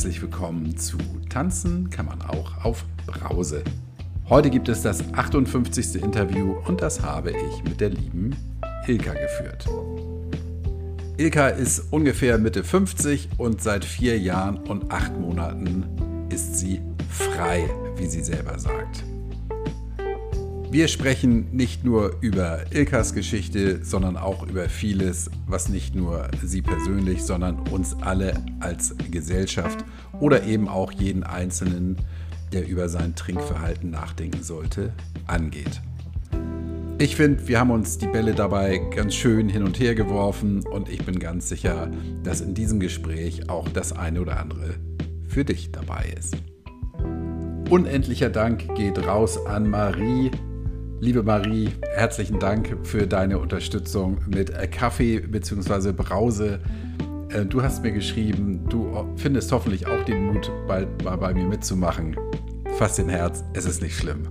herzlich willkommen zu Tanzen kann man auch auf Brause. Heute gibt es das 58. Interview und das habe ich mit der lieben Ilka geführt. Ilka ist ungefähr Mitte 50 und seit vier Jahren und acht Monaten ist sie frei, wie sie selber sagt. Wir sprechen nicht nur über Ilkas Geschichte, sondern auch über vieles, was nicht nur sie persönlich, sondern uns alle als Gesellschaft oder eben auch jeden Einzelnen, der über sein Trinkverhalten nachdenken sollte, angeht. Ich finde, wir haben uns die Bälle dabei ganz schön hin und her geworfen und ich bin ganz sicher, dass in diesem Gespräch auch das eine oder andere für dich dabei ist. Unendlicher Dank geht raus an Marie, Liebe Marie, herzlichen Dank für deine Unterstützung mit äh, Kaffee bzw. Brause. Äh, du hast mir geschrieben, du findest hoffentlich auch den Mut, bald mal bei mir mitzumachen. Fass den Herz, es ist nicht schlimm.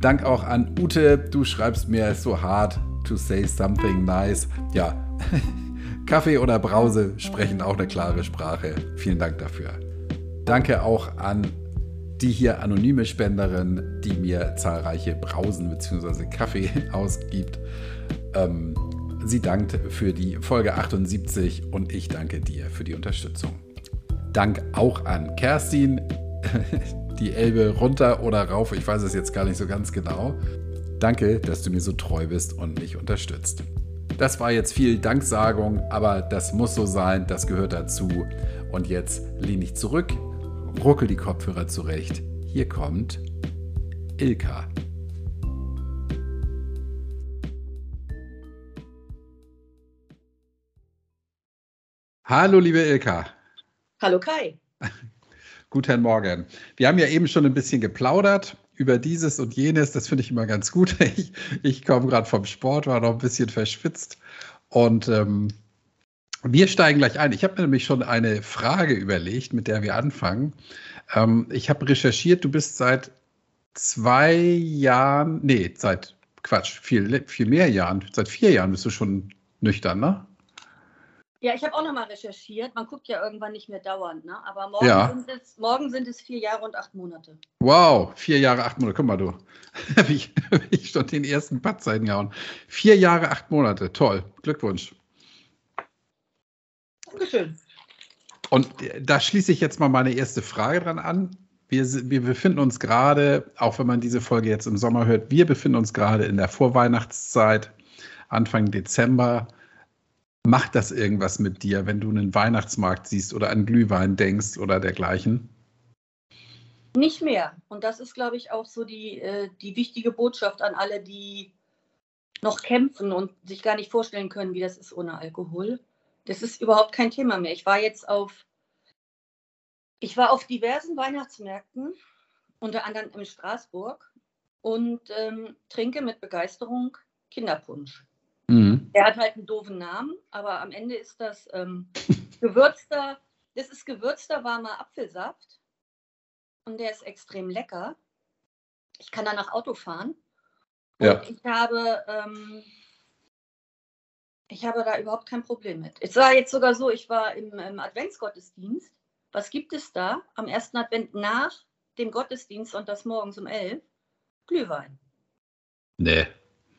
Dank auch an Ute, du schreibst mir so hart to say something nice. Ja, Kaffee oder Brause sprechen auch eine klare Sprache. Vielen Dank dafür. Danke auch an die hier anonyme Spenderin, die mir zahlreiche Brausen bzw. Kaffee ausgibt. Ähm, sie dankt für die Folge 78 und ich danke dir für die Unterstützung. Dank auch an Kerstin, die Elbe runter oder rauf, ich weiß es jetzt gar nicht so ganz genau. Danke, dass du mir so treu bist und mich unterstützt. Das war jetzt viel Danksagung, aber das muss so sein, das gehört dazu. Und jetzt lehne ich zurück, ruckel die Kopfhörer zurecht. Hier kommt Ilka. Hallo, liebe Ilka. Hallo Kai. Guten Morgen. Wir haben ja eben schon ein bisschen geplaudert über dieses und jenes. Das finde ich immer ganz gut. Ich, ich komme gerade vom Sport, war noch ein bisschen verschwitzt. Und ähm, wir steigen gleich ein. Ich habe mir nämlich schon eine Frage überlegt, mit der wir anfangen. Ähm, ich habe recherchiert, du bist seit zwei Jahren, nee, seit Quatsch, viel, viel mehr Jahren, seit vier Jahren bist du schon nüchtern, ne? Ja, ich habe auch nochmal recherchiert. Man guckt ja irgendwann nicht mehr dauernd, ne? Aber morgen, ja. sind es, morgen sind es vier Jahre und acht Monate. Wow, vier Jahre, acht Monate. Guck mal, du. Habe ich, hab ich schon den ersten Patz eingehauen. Vier Jahre, acht Monate. Toll. Glückwunsch. Dankeschön. Und da schließe ich jetzt mal meine erste Frage dran an. Wir, wir befinden uns gerade, auch wenn man diese Folge jetzt im Sommer hört, wir befinden uns gerade in der Vorweihnachtszeit, Anfang Dezember. Macht das irgendwas mit dir, wenn du einen Weihnachtsmarkt siehst oder an Glühwein denkst oder dergleichen? Nicht mehr. Und das ist, glaube ich, auch so die, äh, die wichtige Botschaft an alle, die noch kämpfen und sich gar nicht vorstellen können, wie das ist ohne Alkohol. Das ist überhaupt kein Thema mehr. Ich war jetzt auf, ich war auf diversen Weihnachtsmärkten, unter anderem in Straßburg, und ähm, trinke mit Begeisterung Kinderpunsch. Mhm. Er hat halt einen doofen Namen, aber am Ende ist das ähm, gewürzter, das ist gewürzter warmer Apfelsaft und der ist extrem lecker. Ich kann danach Auto fahren. Und ja. ich habe ähm, ich habe da überhaupt kein Problem mit. Es war jetzt sogar so, ich war im, im Adventsgottesdienst. Was gibt es da am ersten Advent nach dem Gottesdienst und das morgens um elf? Glühwein. Nee.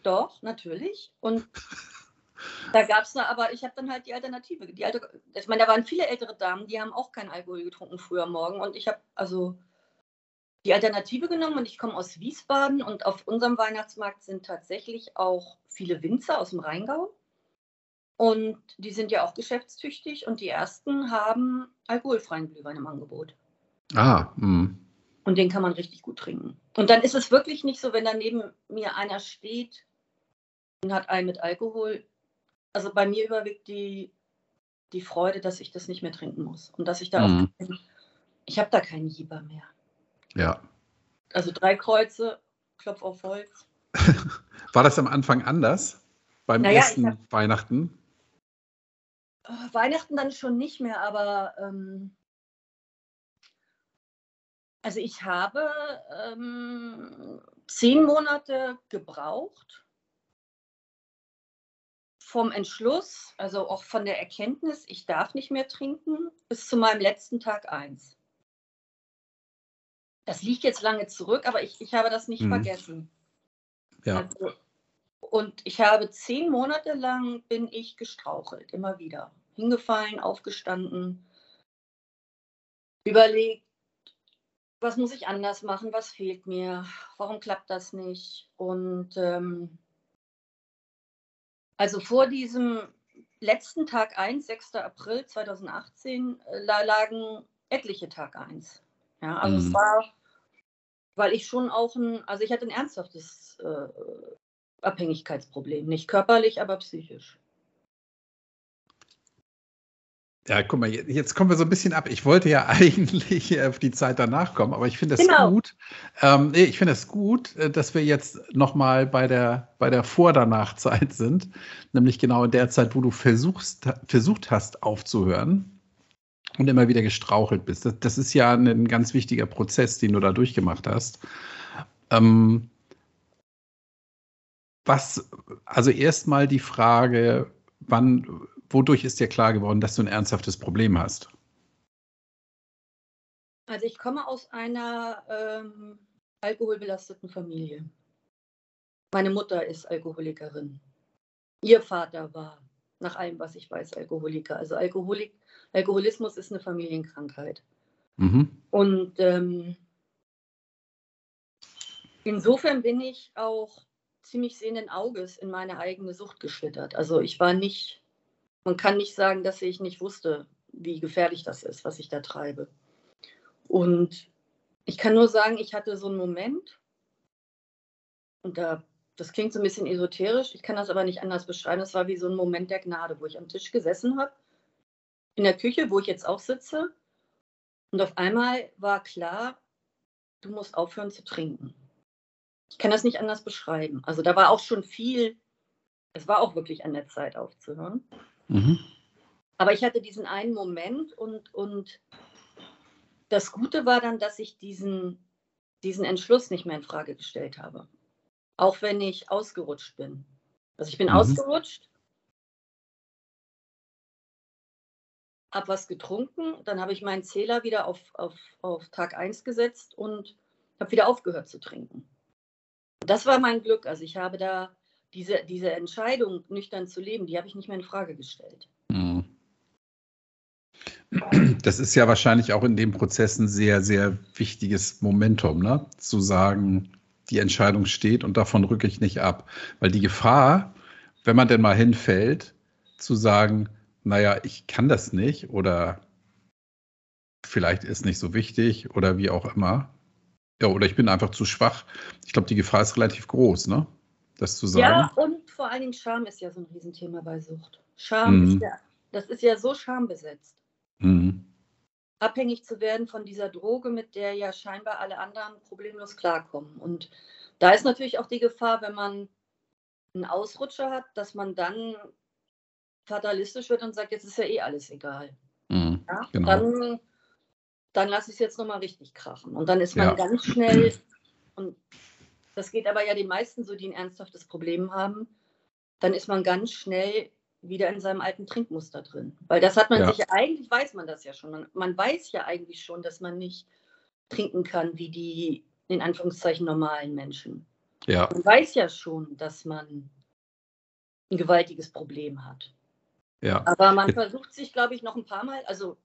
Doch, natürlich. Und da gab es aber, ich habe dann halt die Alternative. Die alte, ich meine, da waren viele ältere Damen, die haben auch keinen Alkohol getrunken früher Morgen. Und ich habe also die Alternative genommen und ich komme aus Wiesbaden und auf unserem Weihnachtsmarkt sind tatsächlich auch viele Winzer aus dem Rheingau. Und die sind ja auch geschäftstüchtig und die ersten haben alkoholfreien Glühwein im Angebot. Ah, mh. Und den kann man richtig gut trinken. Und dann ist es wirklich nicht so, wenn da neben mir einer steht und hat einen mit Alkohol. Also bei mir überwiegt die, die Freude, dass ich das nicht mehr trinken muss. Und dass ich da mhm. auch. Ich habe da keinen Jieber mehr. Ja. Also drei Kreuze, Klopf auf Holz. War das am Anfang anders? Beim naja, ersten hab, Weihnachten? Äh, Weihnachten dann schon nicht mehr, aber ähm, also ich habe ähm, zehn Monate gebraucht vom Entschluss, also auch von der Erkenntnis, ich darf nicht mehr trinken, bis zu meinem letzten Tag eins. Das liegt jetzt lange zurück, aber ich, ich habe das nicht mhm. vergessen. Ja. Also, und ich habe zehn Monate lang bin ich gestrauchelt, immer wieder. Hingefallen, aufgestanden, überlegt, was muss ich anders machen, was fehlt mir, warum klappt das nicht. Und ähm, also vor diesem letzten Tag 1, 6. April 2018, äh, lagen etliche Tag 1. Ja, also mhm. es war, weil ich schon auch ein, also ich hatte ein ernsthaftes äh, Abhängigkeitsproblem, nicht körperlich, aber psychisch. Ja, guck mal, jetzt kommen wir so ein bisschen ab. Ich wollte ja eigentlich auf die Zeit danach kommen, aber ich finde es genau. gut. Ähm, ich finde es gut, äh, dass wir jetzt nochmal bei der, bei der Vor-Danach-Zeit sind, nämlich genau in der Zeit, wo du versuchst, versucht hast aufzuhören und immer wieder gestrauchelt bist. Das, das ist ja ein ganz wichtiger Prozess, den du da durchgemacht hast. Ähm, was, also erstmal die Frage, wann wodurch ist dir klar geworden, dass du ein ernsthaftes Problem hast? Also ich komme aus einer ähm, alkoholbelasteten Familie. Meine Mutter ist Alkoholikerin. Ihr Vater war, nach allem, was ich weiß, Alkoholiker. Also Alkoholik, Alkoholismus ist eine Familienkrankheit. Mhm. Und ähm, insofern bin ich auch ziemlich sehenden Auges in meine eigene Sucht geschlittert. Also ich war nicht man kann nicht sagen, dass ich nicht wusste, wie gefährlich das ist, was ich da treibe. Und ich kann nur sagen, ich hatte so einen Moment, und da, das klingt so ein bisschen esoterisch, ich kann das aber nicht anders beschreiben. Es war wie so ein Moment der Gnade, wo ich am Tisch gesessen habe, in der Küche, wo ich jetzt auch sitze. Und auf einmal war klar, du musst aufhören zu trinken. Ich kann das nicht anders beschreiben. Also da war auch schon viel, es war auch wirklich an der Zeit aufzuhören. Mhm. Aber ich hatte diesen einen Moment und, und das Gute war dann, dass ich diesen, diesen Entschluss nicht mehr in Frage gestellt habe. Auch wenn ich ausgerutscht bin. Also ich bin mhm. ausgerutscht, habe was getrunken, dann habe ich meinen Zähler wieder auf, auf, auf Tag 1 gesetzt und habe wieder aufgehört zu trinken. Das war mein Glück. Also ich habe da diese, diese Entscheidung, nüchtern zu leben, die habe ich nicht mehr in Frage gestellt. Mhm. Das ist ja wahrscheinlich auch in dem Prozess ein sehr, sehr wichtiges Momentum, ne? zu sagen, die Entscheidung steht und davon rücke ich nicht ab. Weil die Gefahr, wenn man denn mal hinfällt, zu sagen, naja, ich kann das nicht oder vielleicht ist nicht so wichtig oder wie auch immer. Ja, oder ich bin einfach zu schwach. Ich glaube, die Gefahr ist relativ groß, ne? das zu sagen. Ja, und vor allen Dingen Scham ist ja so ein Riesenthema bei Sucht. Scham mhm. ist ja, das ist ja so schambesetzt. Mhm. Abhängig zu werden von dieser Droge, mit der ja scheinbar alle anderen problemlos klarkommen. Und da ist natürlich auch die Gefahr, wenn man einen Ausrutscher hat, dass man dann fatalistisch wird und sagt, jetzt ist ja eh alles egal. Mhm, ja? genau. Dann, dann lasse ich es jetzt nochmal richtig krachen. Und dann ist man ja. ganz schnell, und das geht aber ja den meisten so, die ein ernsthaftes Problem haben. Dann ist man ganz schnell wieder in seinem alten Trinkmuster drin. Weil das hat man ja. sich ja, eigentlich weiß man das ja schon. Man, man, weiß ja eigentlich schon, dass man nicht trinken kann wie die in Anführungszeichen normalen Menschen. Ja. Man weiß ja schon, dass man ein gewaltiges Problem hat. Ja. Aber man versucht sich, glaube ich, noch ein paar Mal, also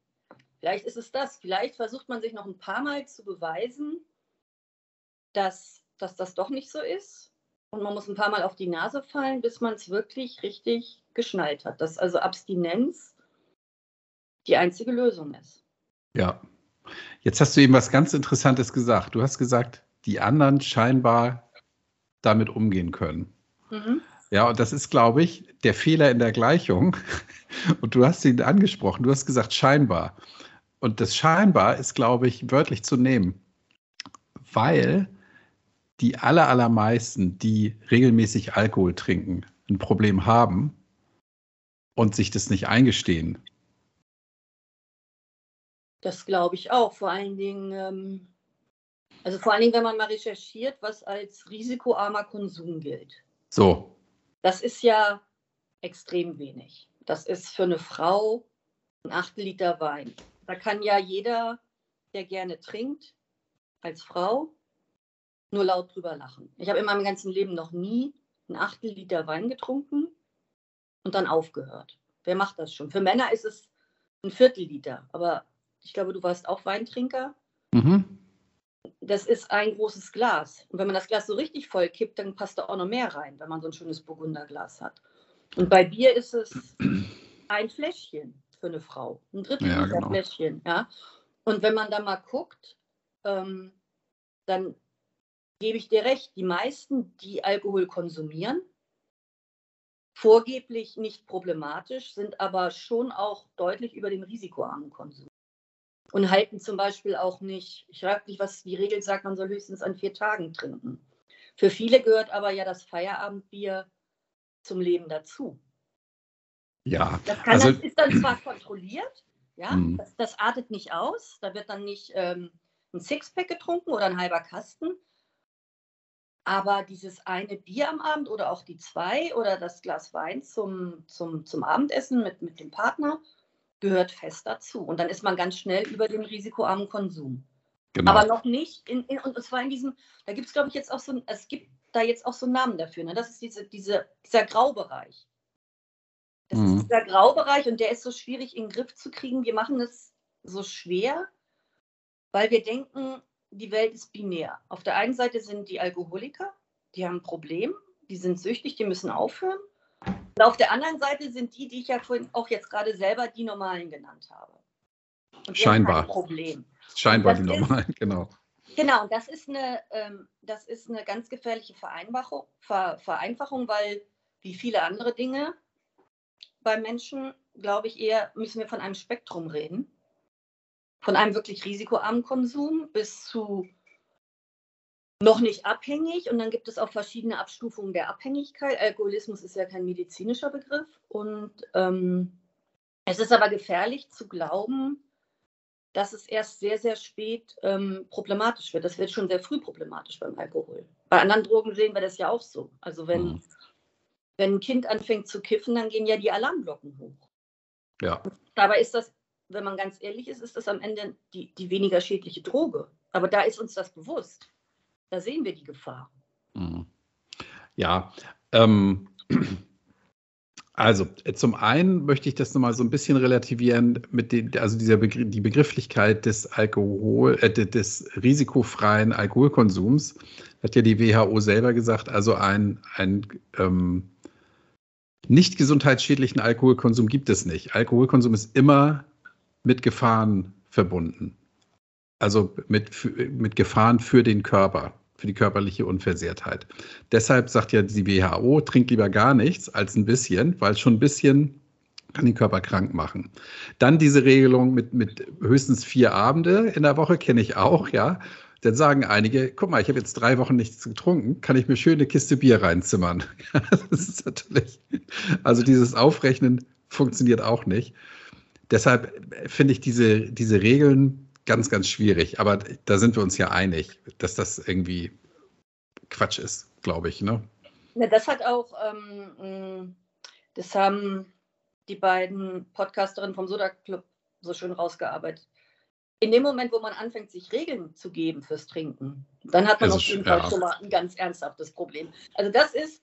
vielleicht ist es das, vielleicht versucht man sich noch ein paar Mal zu beweisen, dass dass das doch nicht so ist. Und man muss ein paar Mal auf die Nase fallen, bis man es wirklich richtig geschnallt hat. Dass also Abstinenz die einzige Lösung ist. Ja. Jetzt hast du eben was ganz Interessantes gesagt. Du hast gesagt, die anderen scheinbar damit umgehen können. Mhm. Ja, und das ist, glaube ich, der Fehler in der Gleichung. Und du hast ihn angesprochen. Du hast gesagt, scheinbar. Und das scheinbar ist, glaube ich, wörtlich zu nehmen. Weil die aller, allermeisten, die regelmäßig Alkohol trinken, ein Problem haben und sich das nicht eingestehen. Das glaube ich auch. Vor allen Dingen, ähm, also vor allen Dingen, wenn man mal recherchiert, was als risikoarmer Konsum gilt. So. Das ist ja, extrem wenig. Das ist für eine Frau ein Achtel Liter Wein. Da kann ja jeder, der gerne trinkt, als Frau, nur laut drüber lachen. Ich habe in meinem ganzen Leben noch nie ein Achtel Liter Wein getrunken und dann aufgehört. Wer macht das schon? Für Männer ist es ein Viertel Liter, aber ich glaube, du warst auch Weintrinker. Mhm. Das ist ein großes Glas. Und wenn man das Glas so richtig voll kippt, dann passt da auch noch mehr rein, wenn man so ein schönes Burgunderglas hat. Und bei Bier ist es ein Fläschchen für eine Frau. Ein Drittel ja, Liter genau. Fläschchen. Ja? Und wenn man da mal guckt, ähm, dann gebe ich dir recht, die meisten, die Alkohol konsumieren, vorgeblich nicht problematisch, sind aber schon auch deutlich über dem risikoarmen Konsum. Und halten zum Beispiel auch nicht, ich frage nicht, was die Regel sagt, man soll höchstens an vier Tagen trinken. Für viele gehört aber ja das Feierabendbier zum Leben dazu. Ja, das, kann, also, das ist dann zwar kontrolliert, ja, hm. das, das, artet nicht aus, da wird dann nicht ähm, ein Sixpack getrunken oder ein halber Kasten, aber dieses eine Bier am Abend oder auch die zwei oder das Glas Wein zum, zum, zum Abendessen mit, mit dem Partner gehört fest dazu. Und dann ist man ganz schnell über dem risikoarmen Konsum. Genau. Aber noch nicht, in, in, und zwar in diesem, da gibt es, glaube ich, jetzt auch so, es gibt da jetzt auch so einen Namen dafür. Ne? Das ist diese, diese, dieser Graubereich. Das mhm. ist dieser Graubereich und der ist so schwierig in den Griff zu kriegen. Wir machen es so schwer, weil wir denken, die Welt ist binär. Auf der einen Seite sind die Alkoholiker, die haben ein Problem, die sind süchtig, die müssen aufhören. Und auf der anderen Seite sind die, die ich ja vorhin auch jetzt gerade selber die Normalen genannt habe. Und Scheinbar. Problem. Scheinbar die Normalen, ist, genau. Genau, das ist eine, ähm, das ist eine ganz gefährliche Vereinfachung, Ver, Vereinfachung, weil wie viele andere Dinge bei Menschen, glaube ich, eher müssen wir von einem Spektrum reden von einem wirklich risikoarmen Konsum bis zu noch nicht abhängig. Und dann gibt es auch verschiedene Abstufungen der Abhängigkeit. Alkoholismus ist ja kein medizinischer Begriff. Und ähm, es ist aber gefährlich zu glauben, dass es erst sehr, sehr spät ähm, problematisch wird. Das wird schon sehr früh problematisch beim Alkohol. Bei anderen Drogen sehen wir das ja auch so. Also wenn, mhm. Wenn ein Kind anfängt zu kiffen, dann gehen ja die Alarmglocken hoch. Ja. dabei ist das wenn man ganz ehrlich ist, ist das am Ende die, die weniger schädliche Droge. Aber da ist uns das bewusst. Da sehen wir die Gefahr. Mhm. Ja, ähm, also zum einen möchte ich das nochmal so ein bisschen relativieren mit den, also dieser Begr die Begrifflichkeit des Alkohol, äh, des risikofreien Alkoholkonsums, hat ja die WHO selber gesagt, also ein, ein ähm, nicht gesundheitsschädlichen Alkoholkonsum gibt es nicht. Alkoholkonsum ist immer mit Gefahren verbunden. Also mit, mit Gefahren für den Körper, für die körperliche Unversehrtheit. Deshalb sagt ja die WHO, trink lieber gar nichts als ein bisschen, weil schon ein bisschen kann den Körper krank machen. Dann diese Regelung mit, mit höchstens vier Abende in der Woche kenne ich auch, ja. Dann sagen einige, guck mal, ich habe jetzt drei Wochen nichts getrunken, kann ich mir schön eine Kiste Bier reinzimmern. das ist natürlich, also dieses Aufrechnen funktioniert auch nicht deshalb finde ich diese, diese Regeln ganz, ganz schwierig. Aber da sind wir uns ja einig, dass das irgendwie Quatsch ist, glaube ich. Ne? Ja, das hat auch, ähm, das haben die beiden Podcasterinnen vom Soda Club so schön rausgearbeitet. In dem Moment, wo man anfängt, sich Regeln zu geben fürs Trinken, dann hat man auf jeden Fall schon mal ein ganz ernsthaftes Problem. Also das ist,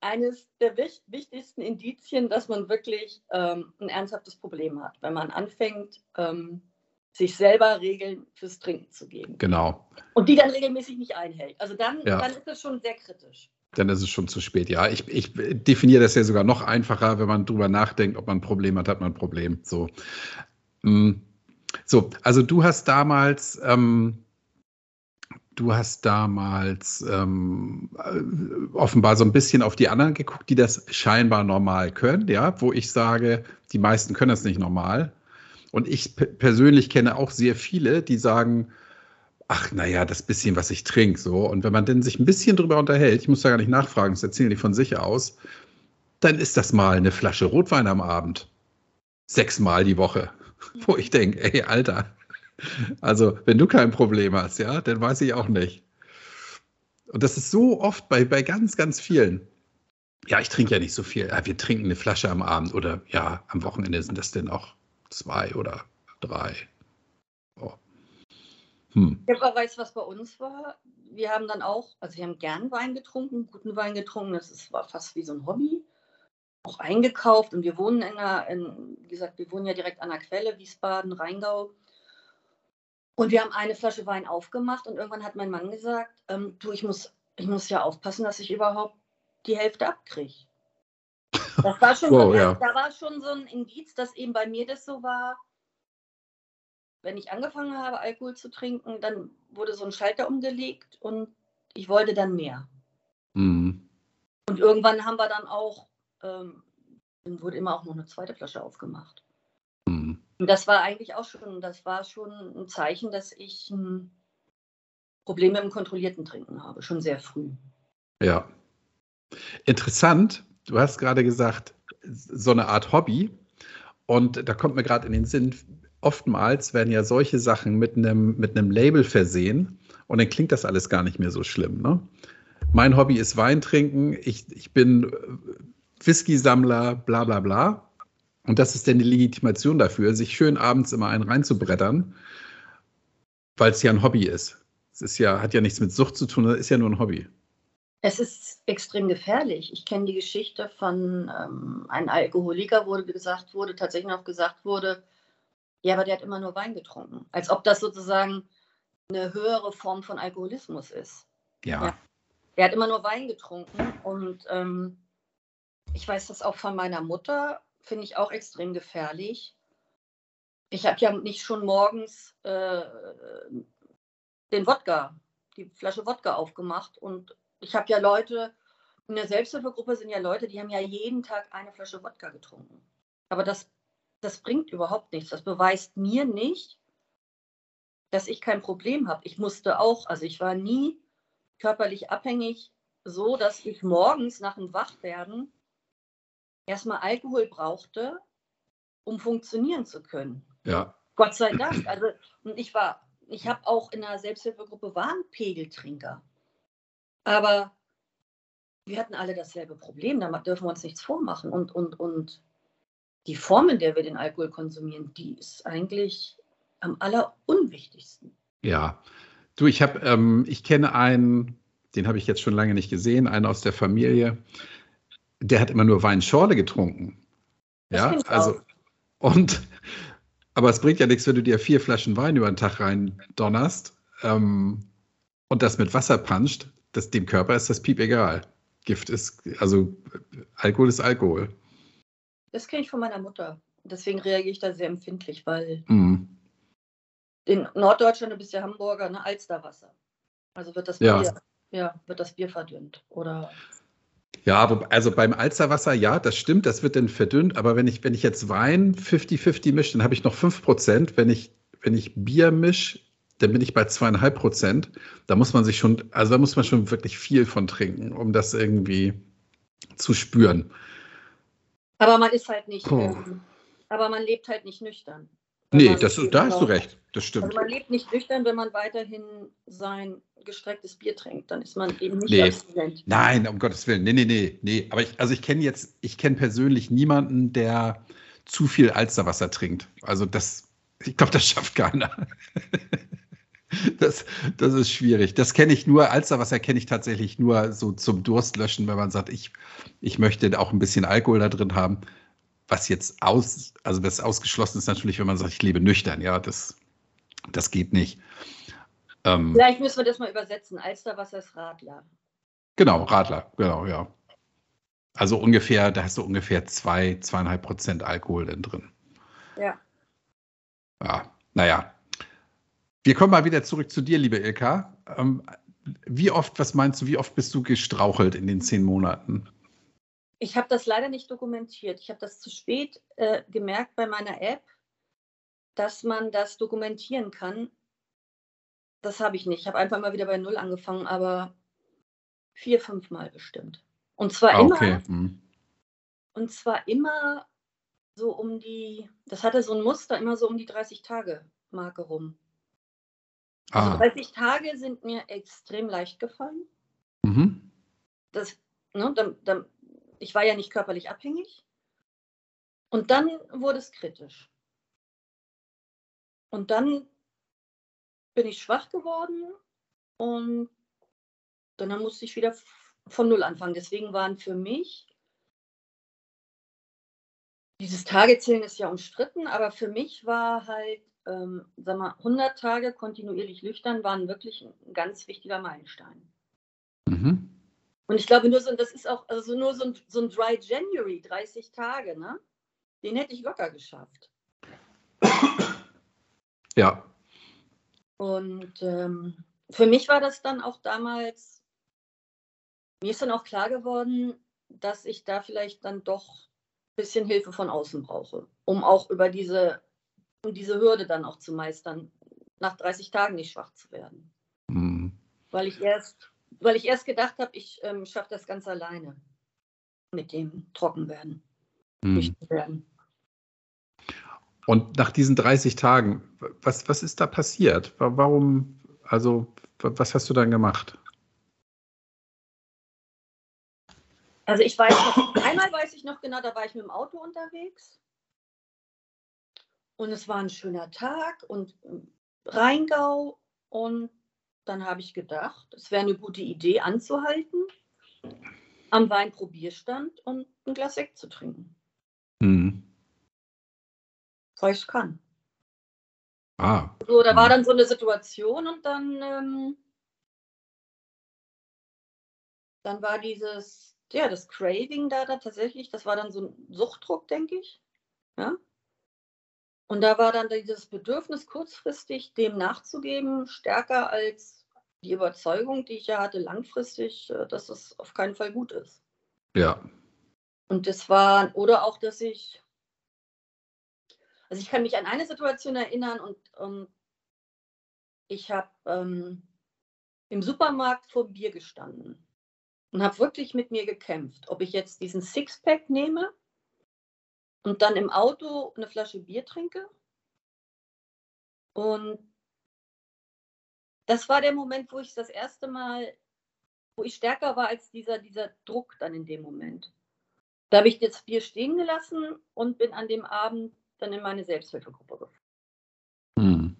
eines der wichtigsten Indizien, dass man wirklich ähm, ein ernsthaftes Problem hat, wenn man anfängt, ähm, sich selber Regeln fürs Trinken zu geben. Genau. Und die dann regelmäßig nicht einhält. Also dann, ja. dann ist das schon sehr kritisch. Dann ist es schon zu spät. Ja, ich, ich definiere das ja sogar noch einfacher, wenn man drüber nachdenkt, ob man ein Problem hat, hat man ein Problem. So, mm. So also du hast damals ähm, Du hast damals ähm, äh, offenbar so ein bisschen auf die anderen geguckt, die das scheinbar normal können, ja, wo ich sage, die meisten können das nicht normal. Und ich persönlich kenne auch sehr viele, die sagen, ach, naja, das bisschen, was ich trinke, so. Und wenn man denn sich ein bisschen drüber unterhält, ich muss da gar nicht nachfragen, das erzählen die von sich aus, dann ist das mal eine Flasche Rotwein am Abend. Sechsmal die Woche. Wo ich denke, ey, Alter, also, wenn du kein Problem hast, ja, dann weiß ich auch nicht. Und das ist so oft bei, bei ganz, ganz vielen. Ja, ich trinke ja nicht so viel. Wir trinken eine Flasche am Abend oder ja, am Wochenende sind das denn auch zwei oder drei. Oh. Hm. Ja, aber was bei uns war? Wir haben dann auch, also wir haben gern Wein getrunken, guten Wein getrunken. Das ist, war fast wie so ein Hobby. Auch eingekauft und wir wohnen in einer, in, wie gesagt, wir wohnen ja direkt an der Quelle, Wiesbaden, Rheingau. Und wir haben eine Flasche Wein aufgemacht und irgendwann hat mein Mann gesagt, ähm, du, ich muss, ich muss ja aufpassen, dass ich überhaupt die Hälfte abkriege. Das war schon, wow, so, ja. da war schon so ein Indiz, dass eben bei mir das so war, wenn ich angefangen habe, Alkohol zu trinken, dann wurde so ein Schalter umgelegt und ich wollte dann mehr. Mhm. Und irgendwann haben wir dann auch, ähm, dann wurde immer auch noch eine zweite Flasche aufgemacht. Mhm. Und das war eigentlich auch schon, das war schon ein Zeichen, dass ich ein Problem mit dem kontrollierten Trinken habe, schon sehr früh. Ja. Interessant, du hast gerade gesagt, so eine Art Hobby. Und da kommt mir gerade in den Sinn, oftmals werden ja solche Sachen mit einem, mit einem Label versehen und dann klingt das alles gar nicht mehr so schlimm. Ne? Mein Hobby ist Wein trinken, ich, ich bin Whisky-Sammler, bla bla bla. Und das ist dann die Legitimation dafür, sich schön abends immer einen reinzubrettern, weil es ja ein Hobby ist. Es ist ja, hat ja nichts mit Sucht zu tun, es ist ja nur ein Hobby. Es ist extrem gefährlich. Ich kenne die Geschichte von ähm, einem Alkoholiker, wo gesagt wurde, tatsächlich noch gesagt wurde, ja, aber der hat immer nur Wein getrunken. Als ob das sozusagen eine höhere Form von Alkoholismus ist. Ja. ja. Er hat immer nur Wein getrunken und ähm, ich weiß das auch von meiner Mutter, finde ich auch extrem gefährlich. Ich habe ja nicht schon morgens äh, den Wodka, die Flasche Wodka aufgemacht und ich habe ja Leute, in der Selbsthilfegruppe sind ja Leute, die haben ja jeden Tag eine Flasche Wodka getrunken. Aber das, das bringt überhaupt nichts. Das beweist mir nicht, dass ich kein Problem habe. Ich musste auch, also ich war nie körperlich abhängig, so dass ich morgens nach dem Wachwerden erstmal Alkohol brauchte, um funktionieren zu können. Ja. Gott sei Dank. Also ich war, ich habe auch in der Selbsthilfegruppe Warnpegeltrinker. Aber wir hatten alle dasselbe Problem, da dürfen wir uns nichts vormachen. Und, und, und die Form, in der wir den Alkohol konsumieren, die ist eigentlich am allerunwichtigsten. Ja, du, ich habe, ähm, ich kenne einen, den habe ich jetzt schon lange nicht gesehen, einen aus der Familie, der hat immer nur Weinschorle getrunken. Das ja, also, und, aber es bringt ja nichts, wenn du dir vier Flaschen Wein über den Tag rein donnerst ähm, und das mit Wasser puncht das, dem Körper ist das Piep egal. Gift ist, also Alkohol ist Alkohol. Das kenne ich von meiner Mutter. Deswegen reagiere ich da sehr empfindlich, weil mhm. in Norddeutschland, du bist ja Hamburger, ne, Alsterwasser. Also wird das Bier, ja. ja, wird das Bier verdünnt. Oder ja, aber also beim Alsterwasser, ja, das stimmt, das wird dann verdünnt, aber wenn ich, wenn ich jetzt Wein 50-50 mische, dann habe ich noch 5%. Wenn ich, wenn ich Bier mische, dann bin ich bei zweieinhalb Prozent. Da muss man sich schon, also da muss man schon wirklich viel von trinken, um das irgendwie zu spüren. Aber man ist halt nicht, ähm, aber man lebt halt nicht nüchtern. Nee, das, da hast du recht, das stimmt. Also man lebt nicht nüchtern, wenn man weiterhin sein gestrecktes Bier trinkt, dann ist man eben nicht nee. abstinent. Nein, um Gottes Willen, nee, nee, nee, nee. Aber ich, also ich kenne jetzt, ich kenne persönlich niemanden, der zu viel Alsterwasser trinkt. Also das, ich glaube, das schafft keiner. Das, das ist schwierig. Das kenne ich nur, Alsterwasser kenne ich tatsächlich nur so zum Durstlöschen, wenn man sagt, ich, ich möchte auch ein bisschen Alkohol da drin haben. Was jetzt aus, also das ausgeschlossen ist natürlich, wenn man sagt, ich lebe nüchtern. Ja, das, das geht nicht. Ähm, Vielleicht müssen wir das mal übersetzen. Alsterwasser ist Radler. Genau, Radler, genau, ja. Also ungefähr, da hast du ungefähr zwei, zweieinhalb Prozent Alkohol drin. Ja. Ja, naja, wir kommen mal wieder zurück zu dir, liebe Ilka. Ähm, wie oft, was meinst du, wie oft bist du gestrauchelt in den zehn Monaten? Ich habe das leider nicht dokumentiert. Ich habe das zu spät äh, gemerkt bei meiner App, dass man das dokumentieren kann. Das habe ich nicht. Ich habe einfach mal wieder bei Null angefangen, aber vier, fünf Mal bestimmt. Und zwar ah, okay. immer. Hm. Und zwar immer so um die, das hatte so ein Muster, immer so um die 30 Tage Marke rum. Also ah. 30 Tage sind mir extrem leicht gefallen. Mhm. Das, ne, dann, dann, ich war ja nicht körperlich abhängig. Und dann wurde es kritisch. Und dann bin ich schwach geworden und dann musste ich wieder von Null anfangen. Deswegen waren für mich, dieses Tagezählen ist ja umstritten, aber für mich war halt, ähm, sag mal, 100 Tage kontinuierlich lüchtern waren wirklich ein ganz wichtiger Meilenstein. Mhm. Und ich glaube, nur so, das ist auch, also nur so ein, so ein Dry January, 30 Tage, ne? Den hätte ich locker geschafft. Ja. Und ähm, für mich war das dann auch damals, mir ist dann auch klar geworden, dass ich da vielleicht dann doch ein bisschen Hilfe von außen brauche, um auch über diese, um diese Hürde dann auch zu meistern, nach 30 Tagen nicht schwach zu werden. Mhm. Weil ich erst, weil ich erst gedacht habe, ich ähm, schaffe das ganz alleine mit dem Trockenwerden. Werden. Und nach diesen 30 Tagen, was, was ist da passiert? Warum, also, was hast du dann gemacht? Also ich weiß noch, einmal weiß ich noch genau, da war ich mit dem Auto unterwegs und es war ein schöner Tag und ähm, Rheingau und dann habe ich gedacht, es wäre eine gute Idee anzuhalten, am Weinprobierstand und ein Glas Sekt zu trinken. Mhm weil ich es kann. Ah. So, da war hm. dann so eine Situation und dann, ähm, dann war dieses, ja, das Craving da, da tatsächlich, das war dann so ein Suchtdruck, denke ich. Ja. Und da war dann dieses Bedürfnis, kurzfristig dem nachzugeben, stärker als die Überzeugung, die ich ja hatte, langfristig, äh, dass es auf keinen Fall gut ist. Ja. Und das war, oder auch, dass ich also ich kann mich an eine Situation erinnern und, und ich habe ähm, im Supermarkt vor Bier gestanden und habe wirklich mit mir gekämpft, ob ich jetzt diesen Sixpack nehme und dann im Auto eine Flasche Bier trinke. Und das war der Moment, wo ich das erste Mal, wo ich stärker war als dieser, dieser Druck dann in dem Moment. Da habe ich das Bier stehen gelassen und bin an dem Abend dann in meine Selbsthilfegruppe gefahren. Mhm.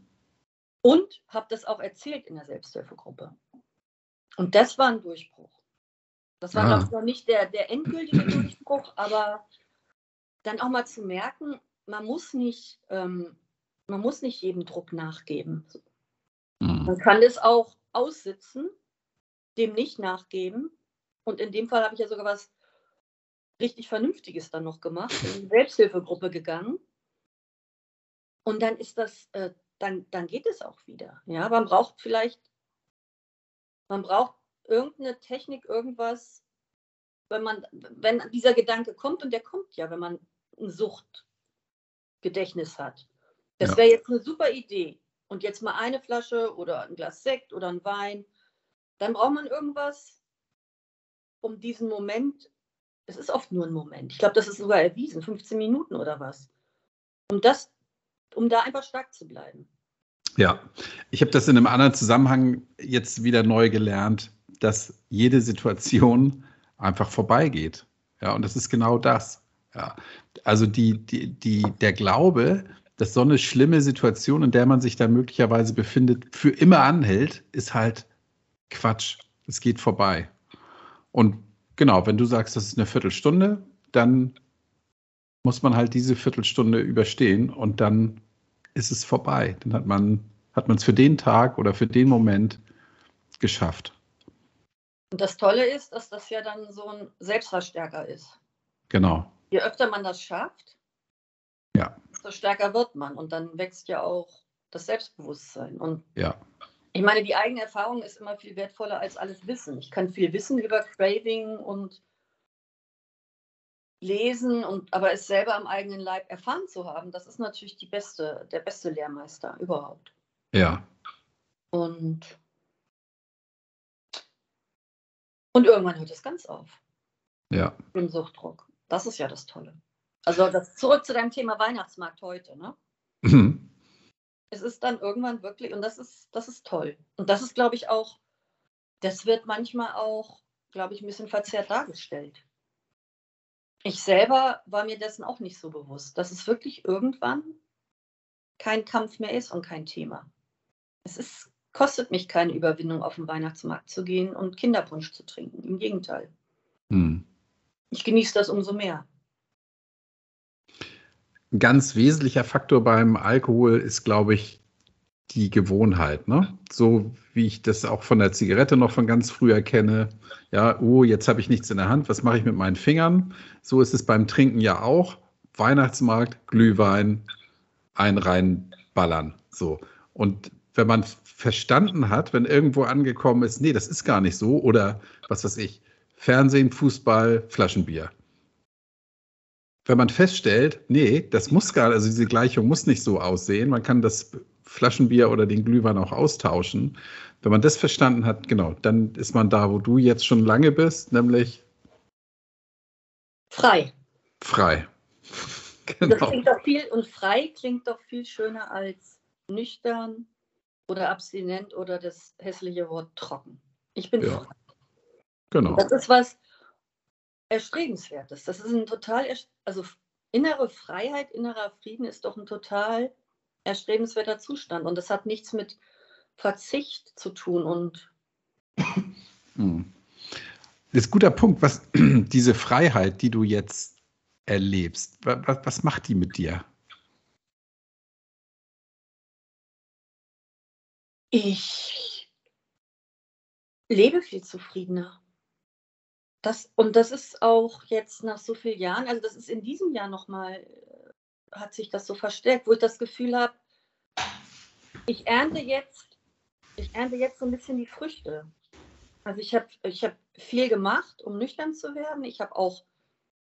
Und habe das auch erzählt in der Selbsthilfegruppe. Und das war ein Durchbruch. Das war, ja. noch nicht der, der endgültige Durchbruch, aber dann auch mal zu merken, man muss nicht, ähm, man muss nicht jedem Druck nachgeben. Mhm. Man kann es auch aussitzen, dem nicht nachgeben. Und in dem Fall habe ich ja sogar was richtig Vernünftiges dann noch gemacht, in die Selbsthilfegruppe gegangen und dann ist das, äh, dann, dann geht es auch wieder. Ja, man braucht vielleicht, man braucht irgendeine Technik, irgendwas, wenn man, wenn dieser Gedanke kommt, und der kommt ja, wenn man ein Suchtgedächtnis hat. Das ja. wäre jetzt eine super Idee. Und jetzt mal eine Flasche oder ein Glas Sekt oder ein Wein. Dann braucht man irgendwas, um diesen Moment, es ist oft nur ein Moment. Ich glaube, das ist sogar erwiesen, 15 Minuten oder was. Um das um da einfach stark zu bleiben. Ja, ich habe das in einem anderen Zusammenhang jetzt wieder neu gelernt, dass jede Situation einfach vorbeigeht. Ja, und das ist genau das. Ja, also die, die, die, der Glaube, dass so eine schlimme Situation, in der man sich da möglicherweise befindet, für immer anhält, ist halt Quatsch. Es geht vorbei. Und genau, wenn du sagst, das ist eine Viertelstunde, dann muss man halt diese Viertelstunde überstehen und dann ist es vorbei. Dann hat man hat man es für den Tag oder für den Moment geschafft. Und das Tolle ist, dass das ja dann so ein Selbstverstärker ist. Genau. Je öfter man das schafft, ja. desto stärker wird man. Und dann wächst ja auch das Selbstbewusstsein. Und ja. ich meine, die eigene Erfahrung ist immer viel wertvoller als alles Wissen. Ich kann viel wissen über Craving und lesen und aber es selber am eigenen Leib erfahren zu haben, das ist natürlich die beste, der beste Lehrmeister überhaupt. Ja. Und, und irgendwann hört es ganz auf. Ja. Im Suchtdruck. Das ist ja das Tolle. Also das zurück zu deinem Thema Weihnachtsmarkt heute, ne? Mhm. Es ist dann irgendwann wirklich, und das ist, das ist toll. Und das ist, glaube ich, auch, das wird manchmal auch, glaube ich, ein bisschen verzerrt dargestellt. ich selber war mir dessen auch nicht so bewusst, dass es wirklich irgendwann kein Kampf mehr ist und kein Thema. Es ist, kostet mich keine Überwindung, auf den Weihnachtsmarkt zu gehen und Kinderpunsch zu trinken. Im Gegenteil. Hm. Ich genieße das umso mehr. Ein ganz wesentlicher Faktor beim Alkohol ist, glaube ich, die Gewohnheit, ne? So wie ich das auch von der Zigarette noch von ganz früher kenne. Ja, oh, jetzt habe ich nichts in der Hand, was mache ich mit meinen Fingern? So ist es beim Trinken ja auch. Weihnachtsmarkt, Glühwein, ein reinballern. So. Und wenn man verstanden hat, wenn irgendwo angekommen ist, nee, das ist gar nicht so, oder was weiß ich, Fernsehen, Fußball, Flaschenbier. Wenn man feststellt, nee, das muss gar, also diese Gleichung muss nicht so aussehen, man kann das Flaschenbier oder den Glühwein auch austauschen. Wenn man das verstanden hat, genau, dann ist man da, wo du jetzt schon lange bist, nämlich frei. Frei. genau. Das klingt doch viel und frei klingt doch viel schöner als nüchtern oder abstinent oder das hässliche Wort trocken. Ich bin ja. frei. Genau. Das ist was Erstrebenswertes. Das ist ein total, also innere Freiheit, innerer Frieden ist doch ein total erstrebenswerter Zustand. Und das hat nichts mit Verzicht zu tun und. Hm. Das ist ein guter Punkt, was diese Freiheit, die du jetzt erlebst, was, was macht die mit dir? Ich lebe viel zufriedener. Das, und das ist auch jetzt nach so vielen Jahren, also das ist in diesem Jahr nochmal hat sich das so verstärkt, wo ich das Gefühl habe, ich ernte jetzt, ich ernte jetzt so ein bisschen die Früchte. Also ich habe ich hab viel gemacht, um nüchtern zu werden. Ich habe auch,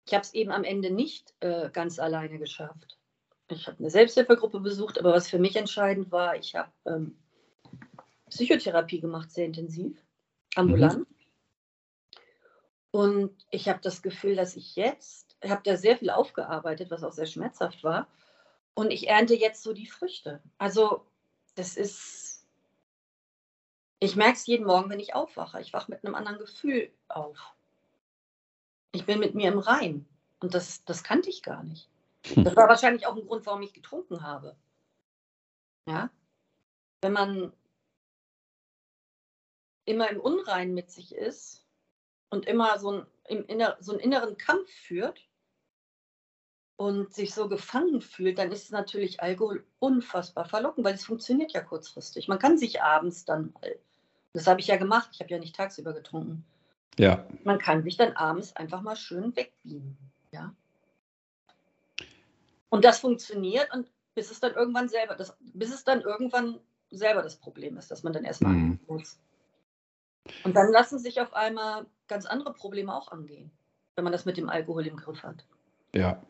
ich habe es eben am Ende nicht äh, ganz alleine geschafft. Ich habe eine Selbsthilfegruppe besucht, aber was für mich entscheidend war, ich habe ähm, Psychotherapie gemacht, sehr intensiv, ambulant. Mhm. Und ich habe das Gefühl, dass ich jetzt ich habe da sehr viel aufgearbeitet, was auch sehr schmerzhaft war. Und ich ernte jetzt so die Früchte. Also das ist, ich merke es jeden Morgen, wenn ich aufwache. Ich wache mit einem anderen Gefühl auf. Ich bin mit mir im Rein. Und das, das kannte ich gar nicht. Hm. Das war wahrscheinlich auch ein Grund, warum ich getrunken habe. Ja. Wenn man immer im Unrein mit sich ist und immer so, ein, inner, so einen inneren Kampf führt, und sich so gefangen fühlt, dann ist natürlich Alkohol unfassbar verlockend, weil es funktioniert ja kurzfristig. Man kann sich abends dann mal, das habe ich ja gemacht, ich habe ja nicht tagsüber getrunken. Ja. Man kann sich dann abends einfach mal schön wegbiegen. Ja. Und das funktioniert und bis es dann irgendwann selber, das, bis es dann irgendwann selber das Problem ist, dass man dann erstmal mhm. muss. Und dann lassen sich auf einmal ganz andere Probleme auch angehen, wenn man das mit dem Alkohol im Griff hat. Ja,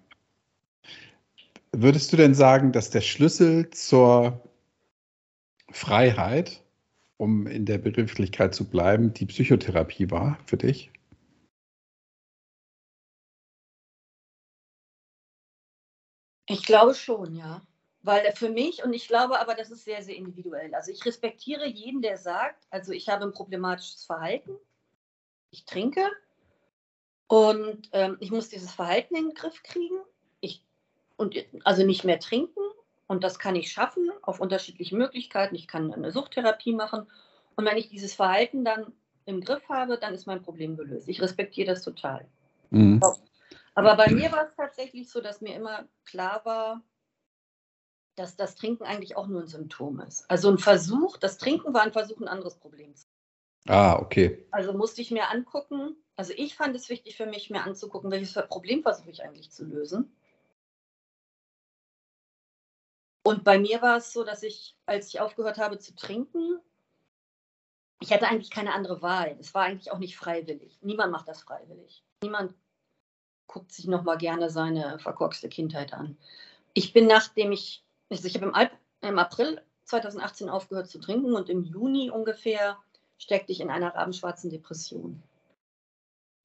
Würdest du denn sagen, dass der Schlüssel zur Freiheit, um in der Begrifflichkeit zu bleiben, die Psychotherapie war für dich? Ich glaube schon, ja. Weil für mich, und ich glaube aber, das ist sehr, sehr individuell. Also ich respektiere jeden, der sagt, also ich habe ein problematisches Verhalten, ich trinke und ähm, ich muss dieses Verhalten in den Griff kriegen und also nicht mehr trinken. Und das kann ich schaffen auf unterschiedlichen Möglichkeiten. Ich kann eine Suchttherapie machen. Und wenn ich dieses Verhalten dann im Griff habe, dann ist mein Problem gelöst. Ich respektiere das total. Mhm. Aber bei mir war es tatsächlich so, dass mir immer klar war, dass das Trinken eigentlich auch nur ein Symptom ist. Also ein Versuch, das Trinken war ein Versuch, ein anderes Problem zu Ah, okay. Also musste ich mir angucken, also ich fand es wichtig für mich, mir anzugucken, welches Problem versuche ich eigentlich zu lösen. Und bei mir war es so, dass ich, als ich aufgehört habe zu trinken, ich hatte eigentlich keine andere Wahl. Es war eigentlich auch nicht freiwillig. Niemand macht das freiwillig. Niemand guckt sich noch mal gerne seine verkorkste Kindheit an. Ich bin nachdem ich, also ich habe im, im, April 2018 aufgehört zu trinken und im Juni ungefähr steckte ich in einer rabenschwarzen Depression.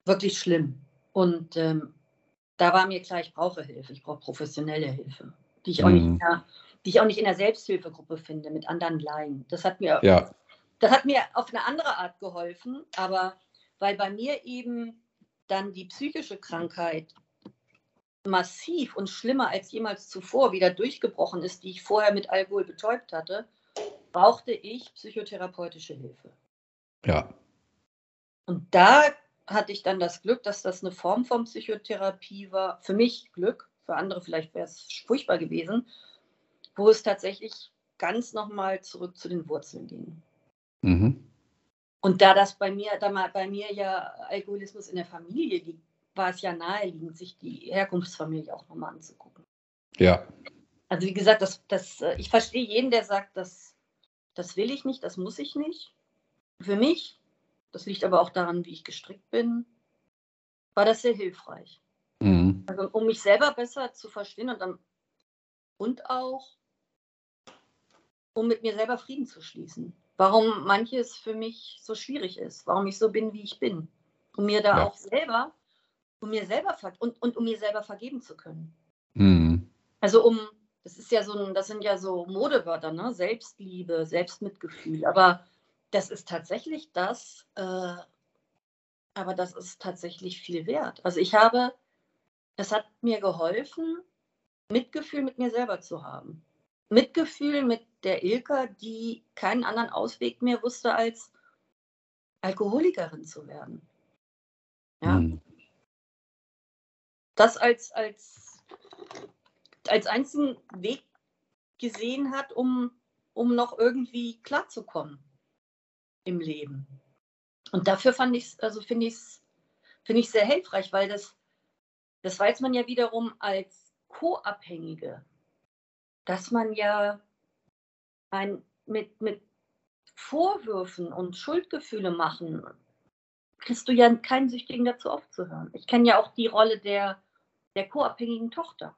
Wirklich schlimm. Und ähm, da war mir klar, ich brauche Hilfe, ich brauche professionelle Hilfe, die ich auch mhm. nicht mehr die ich auch nicht in der Selbsthilfegruppe finde mit anderen Laien. Das hat mir, ja. das hat mir auf eine andere Art geholfen, aber weil bei mir eben dann die psychische Krankheit massiv und schlimmer als jemals zuvor wieder durchgebrochen ist, die ich vorher mit Alkohol betäubt hatte, brauchte ich psychotherapeutische Hilfe. Ja. Und da hatte ich dann das Glück, dass das eine Form von Psychotherapie war. Für mich Glück, für andere vielleicht wäre es furchtbar gewesen, wo es tatsächlich ganz nochmal zurück zu den Wurzeln ging. Mhm. Und da das bei mir, da mal bei mir ja Alkoholismus in der Familie liegt, war es ja naheliegend, sich die Herkunftsfamilie auch nochmal anzugucken. Ja. Also wie gesagt, das, das, äh, ich verstehe jeden, der sagt, das, das will ich nicht, das muss ich nicht. Für mich, das liegt aber auch daran, wie ich gestrickt bin, war das sehr hilfreich. Mhm. Also um mich selber besser zu verstehen und, dann, und auch um mit mir selber Frieden zu schließen. Warum manches für mich so schwierig ist, warum ich so bin, wie ich bin. Um mir da ja. auch selber um mir selber und, und um mir selber vergeben zu können. Mhm. Also um, das ist ja so ein, das sind ja so Modewörter, ne? Selbstliebe, Selbstmitgefühl. Aber das ist tatsächlich das, äh, aber das ist tatsächlich viel wert. Also ich habe, das hat mir geholfen, Mitgefühl mit mir selber zu haben. Mitgefühl mit der Ilka, die keinen anderen Ausweg mehr wusste, als Alkoholikerin zu werden. Ja. Mhm das als, als, als einzigen Weg gesehen hat, um, um noch irgendwie klarzukommen im Leben. Und dafür fand ich also finde ich es finde ich sehr hilfreich, weil das, das weiß man ja wiederum als Co-Abhängige, dass man ja ein, mit, mit Vorwürfen und Schuldgefühle machen, kriegst du ja keinen Süchtigen dazu aufzuhören. Ich kenne ja auch die Rolle der, der co-abhängigen Tochter.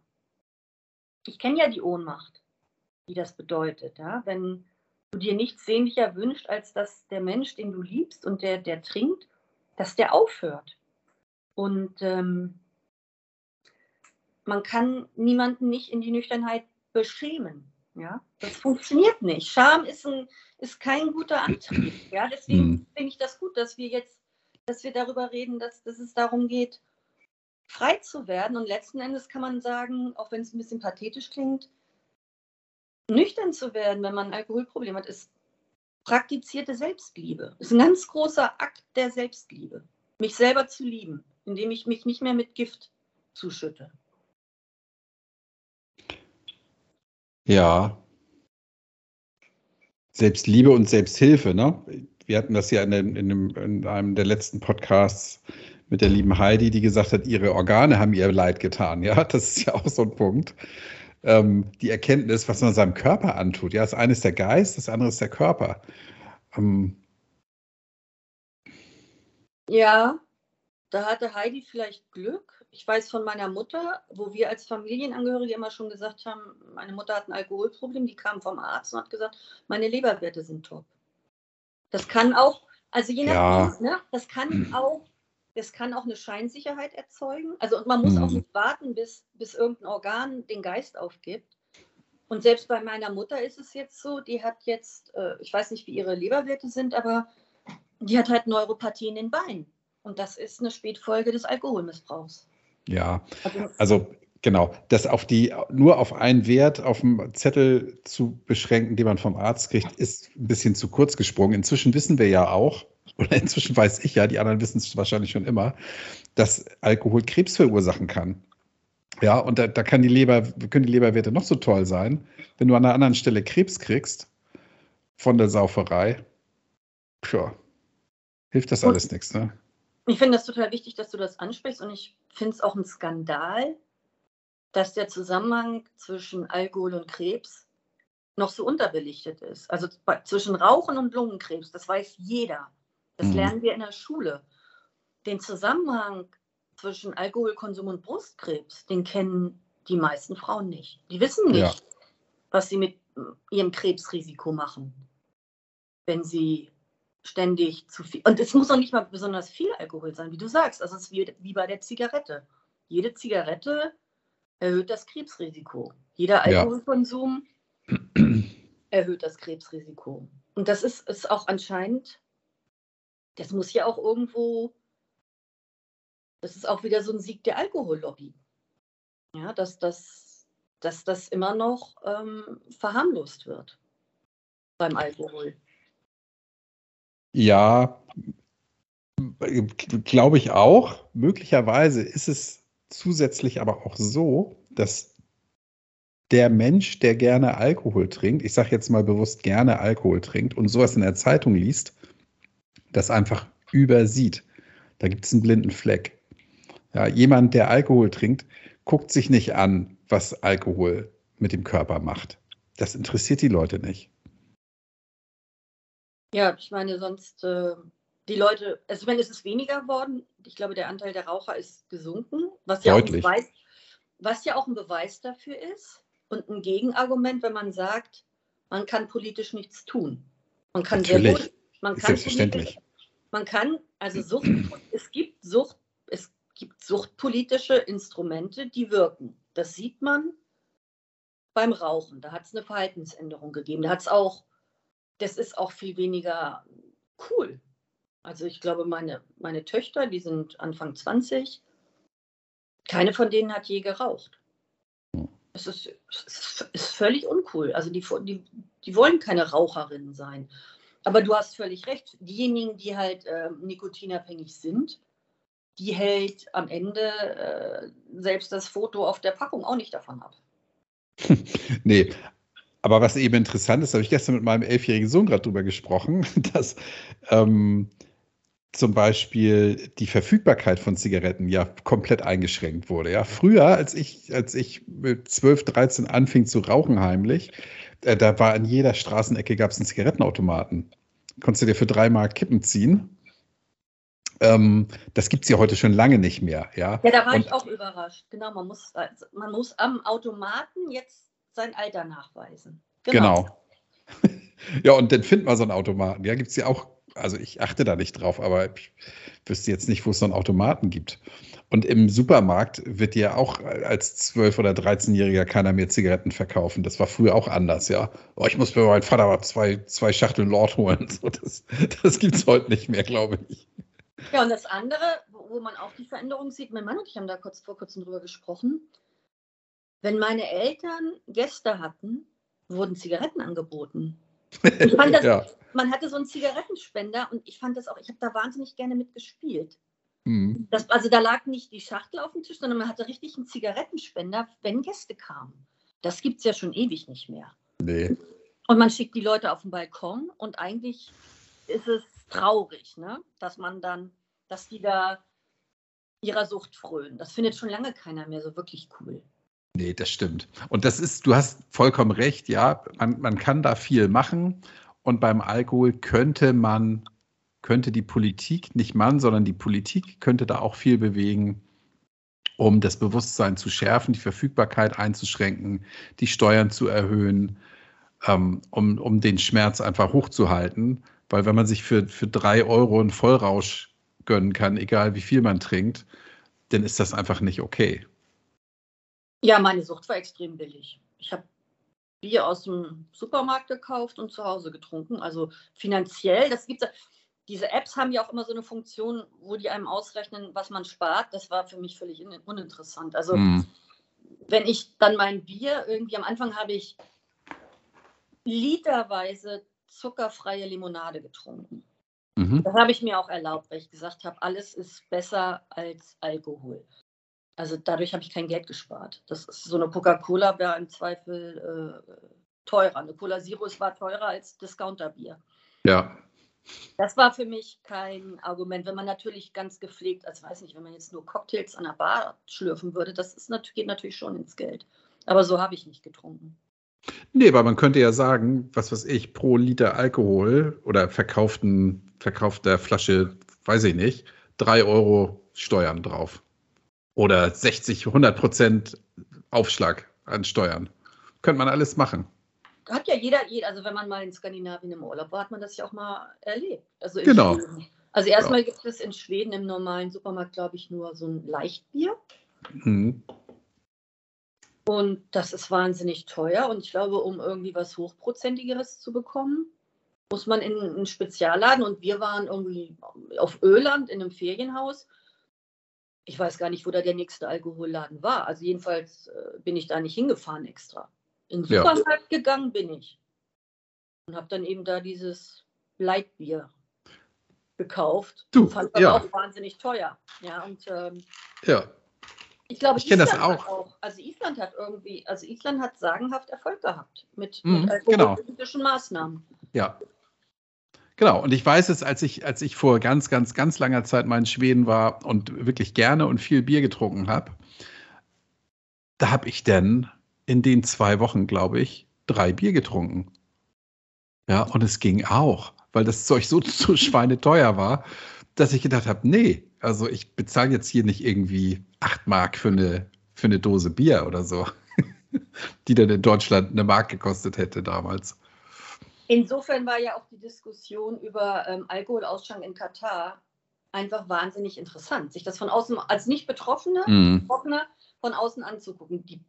Ich kenne ja die Ohnmacht, die das bedeutet, ja? wenn du dir nichts sehnlicher wünschst, als dass der Mensch, den du liebst und der, der trinkt, dass der aufhört. Und ähm, man kann niemanden nicht in die Nüchternheit beschämen. Ja? Das funktioniert nicht. Scham ist, ein, ist kein guter Antrieb. Ja? Deswegen mhm. finde ich das gut, dass wir jetzt, dass wir darüber reden, dass, dass es darum geht, frei zu werden. Und letzten Endes kann man sagen, auch wenn es ein bisschen pathetisch klingt, nüchtern zu werden, wenn man ein Alkoholproblem hat, ist praktizierte Selbstliebe. Ist ein ganz großer Akt der Selbstliebe. Mich selber zu lieben, indem ich mich nicht mehr mit Gift zuschütte. Ja. Selbstliebe und Selbsthilfe, ne? Wir hatten das ja in, in, in einem der letzten Podcasts mit der lieben Heidi, die gesagt hat, ihre Organe haben ihr leid getan. Ja, das ist ja auch so ein Punkt. Ähm, die Erkenntnis, was man seinem Körper antut. Ja, das eine ist der Geist, das andere ist der Körper. Ähm, ja, da hatte Heidi vielleicht Glück. Ich weiß von meiner Mutter, wo wir als Familienangehörige immer schon gesagt haben, meine Mutter hat ein Alkoholproblem, die kam vom Arzt und hat gesagt, meine Leberwerte sind top. Das kann auch, also je nachdem, ja. ne, das kann auch das kann auch eine Scheinsicherheit erzeugen. Also und man muss mhm. auch nicht warten, bis, bis irgendein Organ den Geist aufgibt. Und selbst bei meiner Mutter ist es jetzt so, die hat jetzt, äh, ich weiß nicht, wie ihre Leberwerte sind, aber die hat halt Neuropathie in den Beinen. Und das ist eine Spätfolge des Alkoholmissbrauchs. Ja, also, also genau, das auf die, nur auf einen Wert auf dem Zettel zu beschränken, den man vom Arzt kriegt, ist ein bisschen zu kurz gesprungen. Inzwischen wissen wir ja auch, oder inzwischen weiß ich ja, die anderen wissen es wahrscheinlich schon immer, dass Alkohol Krebs verursachen kann. Ja, und da, da kann die Leber, können die Leberwerte noch so toll sein. Wenn du an einer anderen Stelle Krebs kriegst von der Sauferei, tja, hilft das alles nichts, ne? Ich finde das total wichtig, dass du das ansprichst und ich finde es auch ein Skandal, dass der Zusammenhang zwischen Alkohol und Krebs noch so unterbelichtet ist. Also zwischen Rauchen und Lungenkrebs, das weiß jeder. Das mhm. lernen wir in der Schule. Den Zusammenhang zwischen Alkoholkonsum und Brustkrebs, den kennen die meisten Frauen nicht. Die wissen nicht, ja. was sie mit ihrem Krebsrisiko machen, wenn sie ständig zu viel. Und es muss auch nicht mal besonders viel Alkohol sein, wie du sagst. Also es ist wie, wie bei der Zigarette. Jede Zigarette erhöht das Krebsrisiko. Jeder Alkoholkonsum ja. erhöht das Krebsrisiko. Und das ist, ist auch anscheinend das muss ja auch irgendwo, das ist auch wieder so ein Sieg der Alkohollobby. Ja, dass das, dass das immer noch ähm, verharmlost wird beim Alkohol. Ja, glaube ich auch. Möglicherweise ist es zusätzlich aber auch so, dass der Mensch, der gerne Alkohol trinkt, ich sage jetzt mal bewusst gerne Alkohol trinkt und sowas in der Zeitung liest, das einfach übersieht. Da gibt es einen blinden Fleck. Ja, jemand, der Alkohol trinkt, guckt sich nicht an, was Alkohol mit dem Körper macht. Das interessiert die Leute nicht. Ja, ich meine, sonst äh, die Leute, also ich meine, es ist weniger geworden. Ich glaube, der Anteil der Raucher ist gesunken, was ja, Deutlich. auch, Beweis, was ja auch ein Beweis dafür ist und ein Gegenargument, wenn man sagt, man kann politisch nichts tun. Man kann Natürlich. Sehr wohl, man kann selbstverständlich. Man kann, also Sucht, es gibt Sucht, es gibt suchtpolitische Instrumente, die wirken. Das sieht man beim Rauchen. Da hat es eine Verhaltensänderung gegeben. Da hat es auch, das ist auch viel weniger cool. Also ich glaube, meine, meine Töchter, die sind Anfang 20, keine von denen hat je geraucht. Es ist, es ist völlig uncool. Also die, die, die wollen keine Raucherinnen sein. Aber du hast völlig recht. Diejenigen, die halt äh, nikotinabhängig sind, die hält am Ende äh, selbst das Foto auf der Packung auch nicht davon ab. nee, aber was eben interessant ist, habe ich gestern mit meinem elfjährigen Sohn gerade drüber gesprochen, dass ähm, zum Beispiel die Verfügbarkeit von Zigaretten ja komplett eingeschränkt wurde. Ja, früher, als ich, als ich mit 12, 13 anfing zu rauchen heimlich, da war an jeder Straßenecke gab es einen Zigarettenautomaten. Konntest du dir für drei Mark Kippen ziehen. Ähm, das gibt es ja heute schon lange nicht mehr. Ja, ja da war und, ich auch überrascht. Genau, man muss, also man muss am Automaten jetzt sein Alter nachweisen. Genau. genau. ja, und dann finden wir so einen Automaten. Ja, gibt es ja auch also ich achte da nicht drauf, aber ich wüsste jetzt nicht, wo es so einen Automaten gibt. Und im Supermarkt wird dir auch als 12- oder 13-Jähriger keiner mehr Zigaretten verkaufen. Das war früher auch anders, ja. Oh, ich muss mir meinen Vater mal zwei, zwei Schachteln Lord holen. So, das das gibt es heute nicht mehr, glaube ich. Ja, und das andere, wo man auch die Veränderung sieht, mein Mann und ich haben da kurz vor kurzem drüber gesprochen. Wenn meine Eltern Gäste hatten, wurden Zigaretten angeboten. Ich fand das, ja. Man hatte so einen Zigarettenspender und ich fand das auch, ich habe da wahnsinnig gerne mitgespielt. Mhm. Das, also da lag nicht die Schachtel auf dem Tisch, sondern man hatte richtig einen Zigarettenspender, wenn Gäste kamen. Das gibt es ja schon ewig nicht mehr. Nee. Und man schickt die Leute auf den Balkon und eigentlich ist es traurig, ne? dass man dann, dass die da ihrer Sucht frönen. Das findet schon lange keiner mehr so wirklich cool. Nee, das stimmt. Und das ist, du hast vollkommen recht, ja, man, man kann da viel machen. Und beim Alkohol könnte man, könnte die Politik, nicht man, sondern die Politik könnte da auch viel bewegen, um das Bewusstsein zu schärfen, die Verfügbarkeit einzuschränken, die Steuern zu erhöhen, ähm, um, um den Schmerz einfach hochzuhalten. Weil wenn man sich für, für drei Euro einen Vollrausch gönnen kann, egal wie viel man trinkt, dann ist das einfach nicht okay. Ja, meine Sucht war extrem billig. Ich habe Bier aus dem Supermarkt gekauft und zu Hause getrunken. Also finanziell, das gibt Diese Apps haben ja auch immer so eine Funktion, wo die einem ausrechnen, was man spart. Das war für mich völlig uninteressant. Also mm. wenn ich dann mein Bier irgendwie am Anfang habe ich literweise zuckerfreie Limonade getrunken. Mhm. Das habe ich mir auch erlaubt, weil ich gesagt habe, alles ist besser als Alkohol. Also dadurch habe ich kein Geld gespart. Das ist so eine Coca-Cola wäre im Zweifel äh, teurer. Eine Cola Zero war teurer als Discounterbier. Ja. Das war für mich kein Argument. Wenn man natürlich ganz gepflegt, also weiß nicht, wenn man jetzt nur Cocktails an der Bar schlürfen würde, das ist, geht natürlich schon ins Geld. Aber so habe ich nicht getrunken. Nee, aber man könnte ja sagen, was weiß ich, pro Liter Alkohol oder verkauften, verkaufter Flasche, weiß ich nicht, drei Euro Steuern drauf oder 60, 100 Prozent Aufschlag an Steuern. Könnte man alles machen. Hat ja jeder, also wenn man mal in Skandinavien im Urlaub war, hat man das ja auch mal erlebt. Also genau. Schweden. Also erstmal genau. gibt es in Schweden im normalen Supermarkt, glaube ich, nur so ein Leichtbier. Mhm. Und das ist wahnsinnig teuer. Und ich glaube, um irgendwie was Hochprozentigeres zu bekommen, muss man in einen Spezialladen. Und wir waren irgendwie auf Öland in einem Ferienhaus. ich weiß gar nicht, wo da der nächste Alkoholladen war. Also jedenfalls äh, bin ich da nicht hingefahren extra. In den Ja. Supermarkt gegangen bin ich. Und habe dann eben da dieses Leitbier gekauft. Du, Fand aber ja. auch wahnsinnig teuer. Ja, und ähm, Ja, ich glaube, Ich kenn das hat auch. Also Island hat irgendwie, also Island hat sagenhaft Erfolg gehabt mit, Mhm, mit genau. alkoholpolitischen Maßnahmen. ja. Genau, und ich weiß es, als ich, als ich vor ganz, ganz, ganz langer Zeit mal in Schweden war und wirklich gerne und viel Bier getrunken habe, da habe ich dann in den zwei Wochen, glaube ich, drei Bier getrunken. Ja, und es ging auch, weil das Zeug so, so schweineteuer war, dass ich gedacht habe, nee, also ich bezahle jetzt hier nicht irgendwie acht Mark für eine, für eine Dose Bier oder so, die dann in Deutschland eine Mark gekostet hätte damals. Insofern war ja auch die Diskussion über ähm, Alkoholausschank in Katar einfach wahnsinnig interessant, sich das von außen als nicht Betroffene, Mhm. Betroffener von außen anzugucken. Die,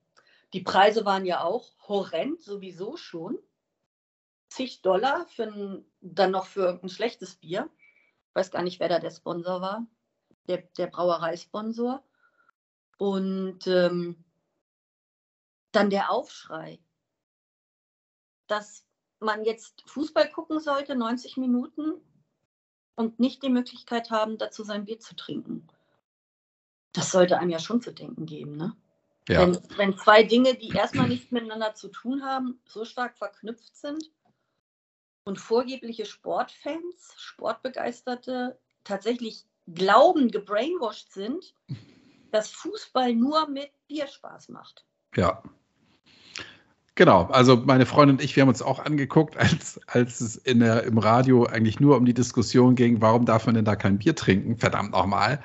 die Preise waren ja auch horrend, sowieso schon. Zig Dollar für ein, dann noch für ein schlechtes Bier. Ich weiß gar nicht, wer da der Sponsor war, der, der Brauereisponsor. Und ähm, dann der Aufschrei, dass man jetzt Fußball gucken sollte, 90 Minuten, und nicht die Möglichkeit haben, dazu sein Bier zu trinken. Das sollte einem ja schon zu denken geben, ne? Ja. Wenn, wenn zwei Dinge, die erstmal nichts miteinander zu tun haben, so stark verknüpft sind und vorgebliche Sportfans, Sportbegeisterte tatsächlich glauben, gebrainwashed sind, dass Fußball nur mit Bier Spaß macht. Ja. Genau, also meine Freundin und ich, wir haben uns auch angeguckt, als, als es in der, im Radio eigentlich nur um die Diskussion ging, warum darf man denn da kein Bier trinken? Verdammt nochmal.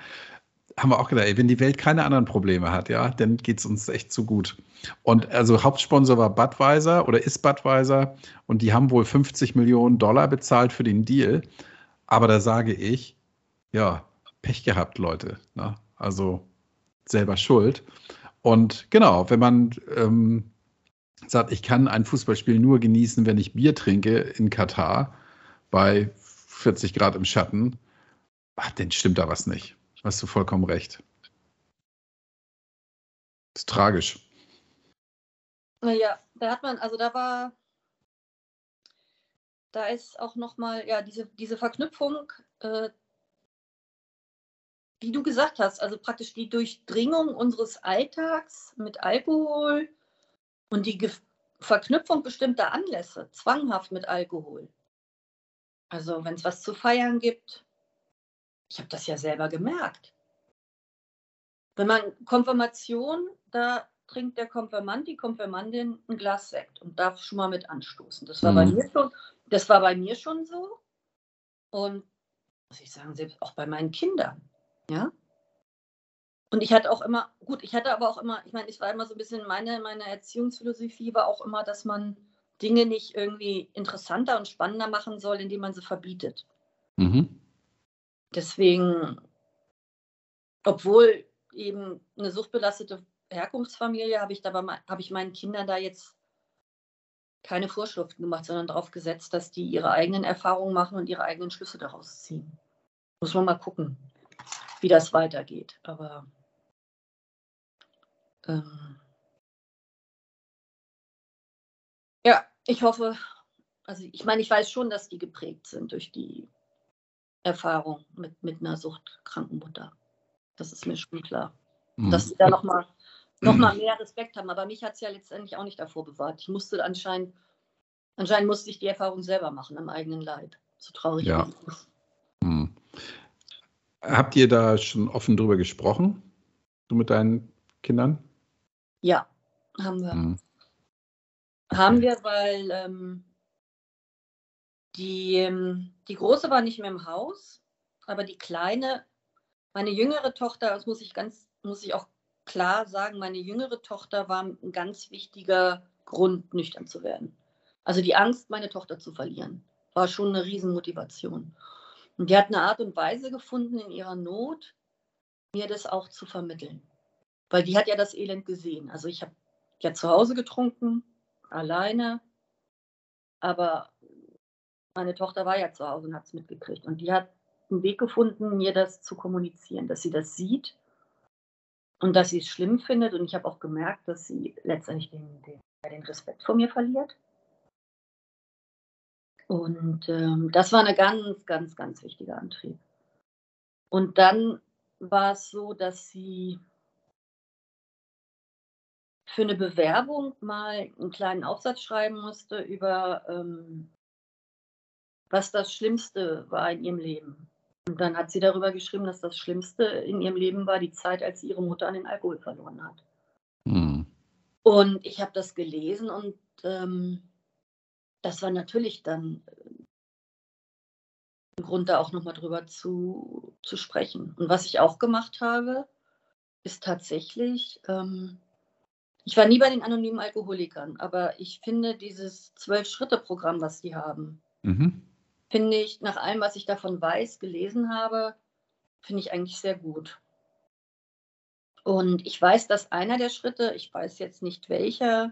Haben wir auch gedacht, ey, wenn die Welt keine anderen Probleme hat, ja, dann geht es uns echt zu gut. Und also Hauptsponsor war Budweiser oder ist Budweiser und die haben wohl 50 Millionen Dollar bezahlt für den Deal. Aber da sage ich, ja, Pech gehabt, Leute. Ne? Also selber schuld. Und genau, wenn man ähm, sagt, ich kann ein Fußballspiel nur genießen, wenn ich Bier trinke in Katar bei 40 Grad im Schatten, ach, dann stimmt da was nicht. Hast du vollkommen recht. Das ist tragisch. Naja, da hat man, also da war, da ist auch nochmal, ja, diese, diese Verknüpfung, äh, wie du gesagt hast, also praktisch die Durchdringung unseres Alltags mit Alkohol und die Ge Verknüpfung bestimmter Anlässe, zwanghaft mit Alkohol. Also wenn es was zu feiern gibt, ich habe das ja selber gemerkt. Wenn man Konfirmation, da trinkt der Konfirmand, die Konfirmandin ein Glas Sekt und darf schon mal mit anstoßen. Das war, bei, Mhm. mir schon, das war bei mir schon so. Und muss ich sagen, selbst auch bei meinen Kindern. Ja. Und ich hatte auch immer, gut, ich hatte aber auch immer, ich meine, ich war immer so ein bisschen, meine, meine Erziehungsphilosophie war auch immer, dass man Dinge nicht irgendwie interessanter und spannender machen soll, indem man sie verbietet. Mhm. Deswegen, obwohl eben eine suchtbelastete Herkunftsfamilie, habe ich, dabei, habe ich meinen Kindern da jetzt keine Vorschriften gemacht, sondern darauf gesetzt, dass die ihre eigenen Erfahrungen machen und ihre eigenen Schlüsse daraus ziehen. Muss man mal gucken, wie das weitergeht. Aber ähm, ja, ich hoffe, also ich meine, ich weiß schon, dass die geprägt sind durch die Erfahrung mit, mit einer suchtkranken Mutter. Das ist mir schon klar. Mhm. Dass sie da nochmal noch mal mehr Respekt haben. Aber mich hat es ja letztendlich auch nicht davor bewahrt. Ich musste anscheinend, anscheinend musste ich die Erfahrung selber machen am eigenen Leib. So traurig Ja. Mhm. Habt ihr da schon offen drüber gesprochen? Du mit deinen Kindern? Ja, haben wir. Mhm. Haben wir, weil ähm, die, ähm, die Große war nicht mehr im Haus, aber die Kleine, meine jüngere Tochter, das muss ich ganz, muss ich auch klar sagen, meine jüngere Tochter war ein ganz wichtiger Grund, nüchtern zu werden. Also die Angst, meine Tochter zu verlieren, war schon eine Riesenmotivation. Und die hat eine Art und Weise gefunden in ihrer Not, mir das auch zu vermitteln. Weil die hat ja das Elend gesehen. Also ich habe ja zu Hause getrunken, alleine, aber meine Tochter war ja zu Hause und hat es mitgekriegt. Und die hat einen Weg gefunden, mir das zu kommunizieren, dass sie das sieht und dass sie es schlimm findet. Und ich habe auch gemerkt, dass sie letztendlich den, den, den Respekt vor mir verliert. Und ähm, das war ein ganz, ganz, ganz wichtiger Antrieb. Und dann war es so, dass sie für eine Bewerbung mal einen kleinen Aufsatz schreiben musste über, ähm, was das Schlimmste war in ihrem Leben. Und dann hat sie darüber geschrieben, dass das Schlimmste in ihrem Leben war die Zeit, als sie ihre Mutter an den Alkohol verloren hat. Hm. Und ich habe das gelesen und ähm, das war natürlich dann äh, ein Grund, da auch nochmal drüber zu, zu sprechen. Und was ich auch gemacht habe, ist tatsächlich ähm, ich war nie bei den anonymen Alkoholikern, aber ich finde dieses Zwölf-Schritte-Programm, was die haben, mhm. Finde ich, nach allem, was ich davon weiß, gelesen habe, finde ich eigentlich sehr gut. Und ich weiß, dass einer der Schritte, ich weiß jetzt nicht welcher,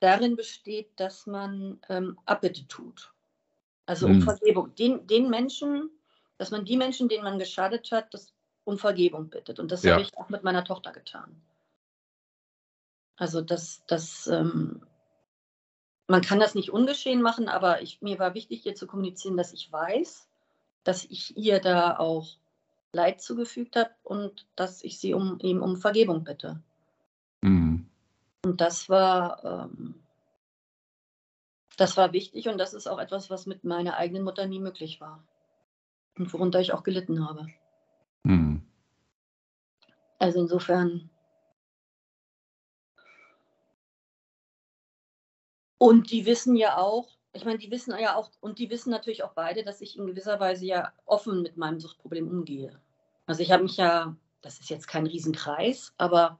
darin besteht, dass man ähm, Abbitte tut. Also um mhm. Vergebung. Den, den Menschen, dass man die Menschen, denen man geschadet hat, das um Vergebung bittet. Und das ja. habe ich auch mit meiner Tochter getan. Also das, das, ähm, man kann das nicht ungeschehen machen, aber ich, mir war wichtig, ihr zu kommunizieren, dass ich weiß, dass ich ihr da auch Leid zugefügt habe und dass ich sie um ihm um Vergebung bitte. Mhm. Und das war, ähm, das war wichtig und das ist auch etwas, was mit meiner eigenen Mutter nie möglich war und worunter ich auch gelitten habe. Mhm. Also insofern Und die wissen ja auch, ich meine, die wissen ja auch, und die wissen natürlich auch beide, dass ich in gewisser Weise ja offen mit meinem Suchtproblem umgehe. Also ich habe mich ja, das ist jetzt kein Riesenkreis, aber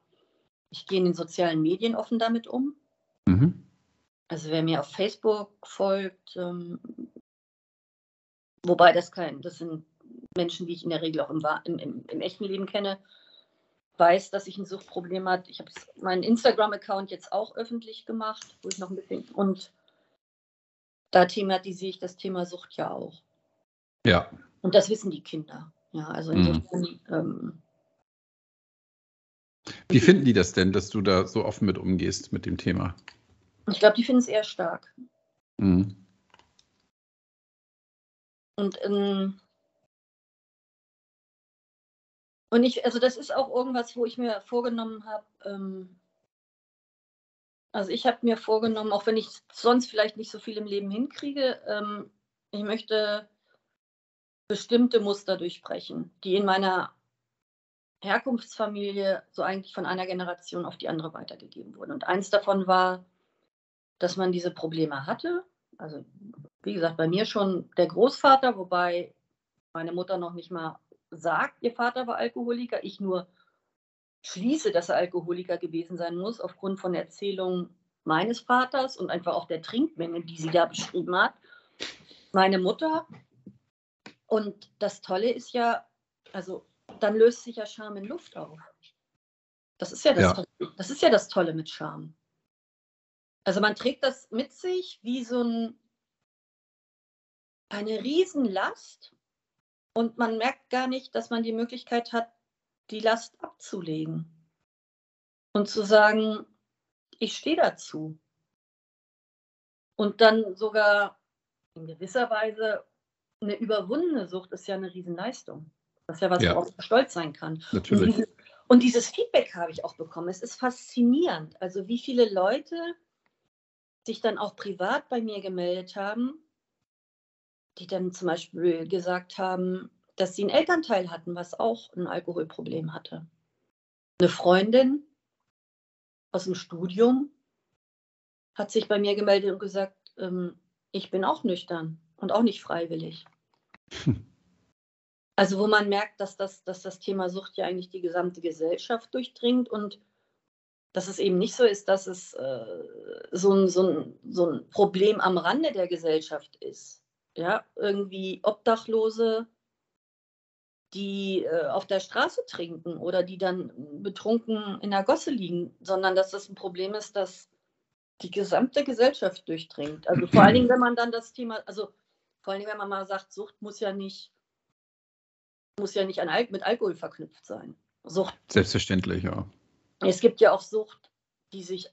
ich gehe in den sozialen Medien offen damit um. Mhm. Also wer mir auf Facebook folgt, ähm, wobei das kein, das sind Menschen, die ich in der Regel auch im, im, im, im echten Leben kenne, weiß, dass ich ein Suchtproblem habe. Ich habe meinen Instagram-Account jetzt auch öffentlich gemacht, wo ich noch ein bisschen und da thematisiere ich das Thema Sucht ja auch. Ja. Und das wissen die Kinder. Ja, also mhm. insofern. Mhm. Ähm, Wie finden die das denn, dass du da so offen mit umgehst mit dem Thema? Ich glaube, die finden es eher stark. Mhm. Und ähm, Und ich, also das ist auch irgendwas, wo ich mir vorgenommen habe, ähm, also ich habe mir vorgenommen, auch wenn ich sonst vielleicht nicht so viel im Leben hinkriege, ähm, ich möchte bestimmte Muster durchbrechen, die in meiner Herkunftsfamilie so eigentlich von einer Generation auf die andere weitergegeben wurden. Und eins davon war, dass man diese Probleme hatte. Also wie gesagt, bei mir schon der Großvater, wobei meine Mutter noch nicht mal sagt, ihr Vater war Alkoholiker, ich nur schließe, dass er Alkoholiker gewesen sein muss, aufgrund von Erzählungen meines Vaters und einfach auch der Trinkmenge, die sie da beschrieben hat. Meine Mutter. Und das Tolle ist ja, also dann löst sich ja Scham in Luft auf. Das ist ja das, ja. Tolle, das, ist ja das Tolle mit Scham. Also man trägt das mit sich wie so ein, eine Riesenlast und man merkt gar nicht, dass man die Möglichkeit hat, die Last abzulegen und zu sagen, ich stehe dazu. Und dann sogar in gewisser Weise eine überwundene Sucht ist ja eine Riesenleistung. Das ist ja was, ja. worauf man stolz sein kann. Natürlich. Und, diese, und dieses Feedback habe ich auch bekommen. Es ist faszinierend. Also wie viele Leute sich dann auch privat bei mir gemeldet haben die dann zum Beispiel gesagt haben, dass sie einen Elternteil hatten, was auch ein Alkoholproblem hatte. Eine Freundin aus dem Studium hat sich bei mir gemeldet und gesagt, ähm, ich bin auch nüchtern und auch nicht freiwillig. Hm. Also wo man merkt, dass das, dass das Thema Sucht ja eigentlich die gesamte Gesellschaft durchdringt und dass es eben nicht so ist, dass es äh, so, ein, so, ein, so ein Problem am Rande der Gesellschaft ist ja, irgendwie Obdachlose, die äh, auf der Straße trinken oder die dann betrunken in der Gosse liegen, sondern dass das ein Problem ist, das die gesamte Gesellschaft durchdringt. Also vor allen Dingen, wenn man dann das Thema, also vor allen Dingen, wenn man mal sagt, Sucht muss ja nicht, muss ja nicht an Al mit Alkohol verknüpft sein. Sucht. Selbstverständlich, ja. Es gibt ja auch Sucht, die sich,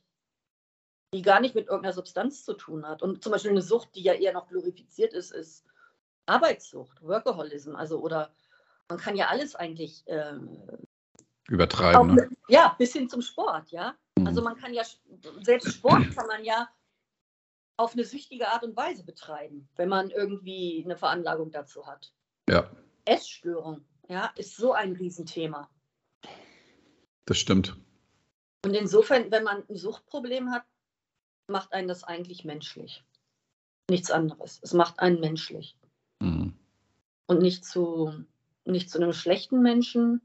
die gar nicht mit irgendeiner Substanz zu tun hat. Und zum Beispiel eine Sucht, die ja eher noch glorifiziert ist, ist Arbeitssucht, Workaholism, also oder man kann ja alles eigentlich ähm, übertreiben. Auch, ne? Ja, bis hin zum Sport, ja. Mhm. Also man kann ja, selbst Sport kann man ja auf eine süchtige Art und Weise betreiben, wenn man irgendwie eine Veranlagung dazu hat. Ja. Essstörung, ja, ist so ein Riesenthema. Das stimmt. Und insofern, wenn man ein Suchtproblem hat, macht einen das eigentlich menschlich. Nichts anderes. Es macht einen menschlich. Mhm. Und nicht zu, nicht zu einem schlechten Menschen,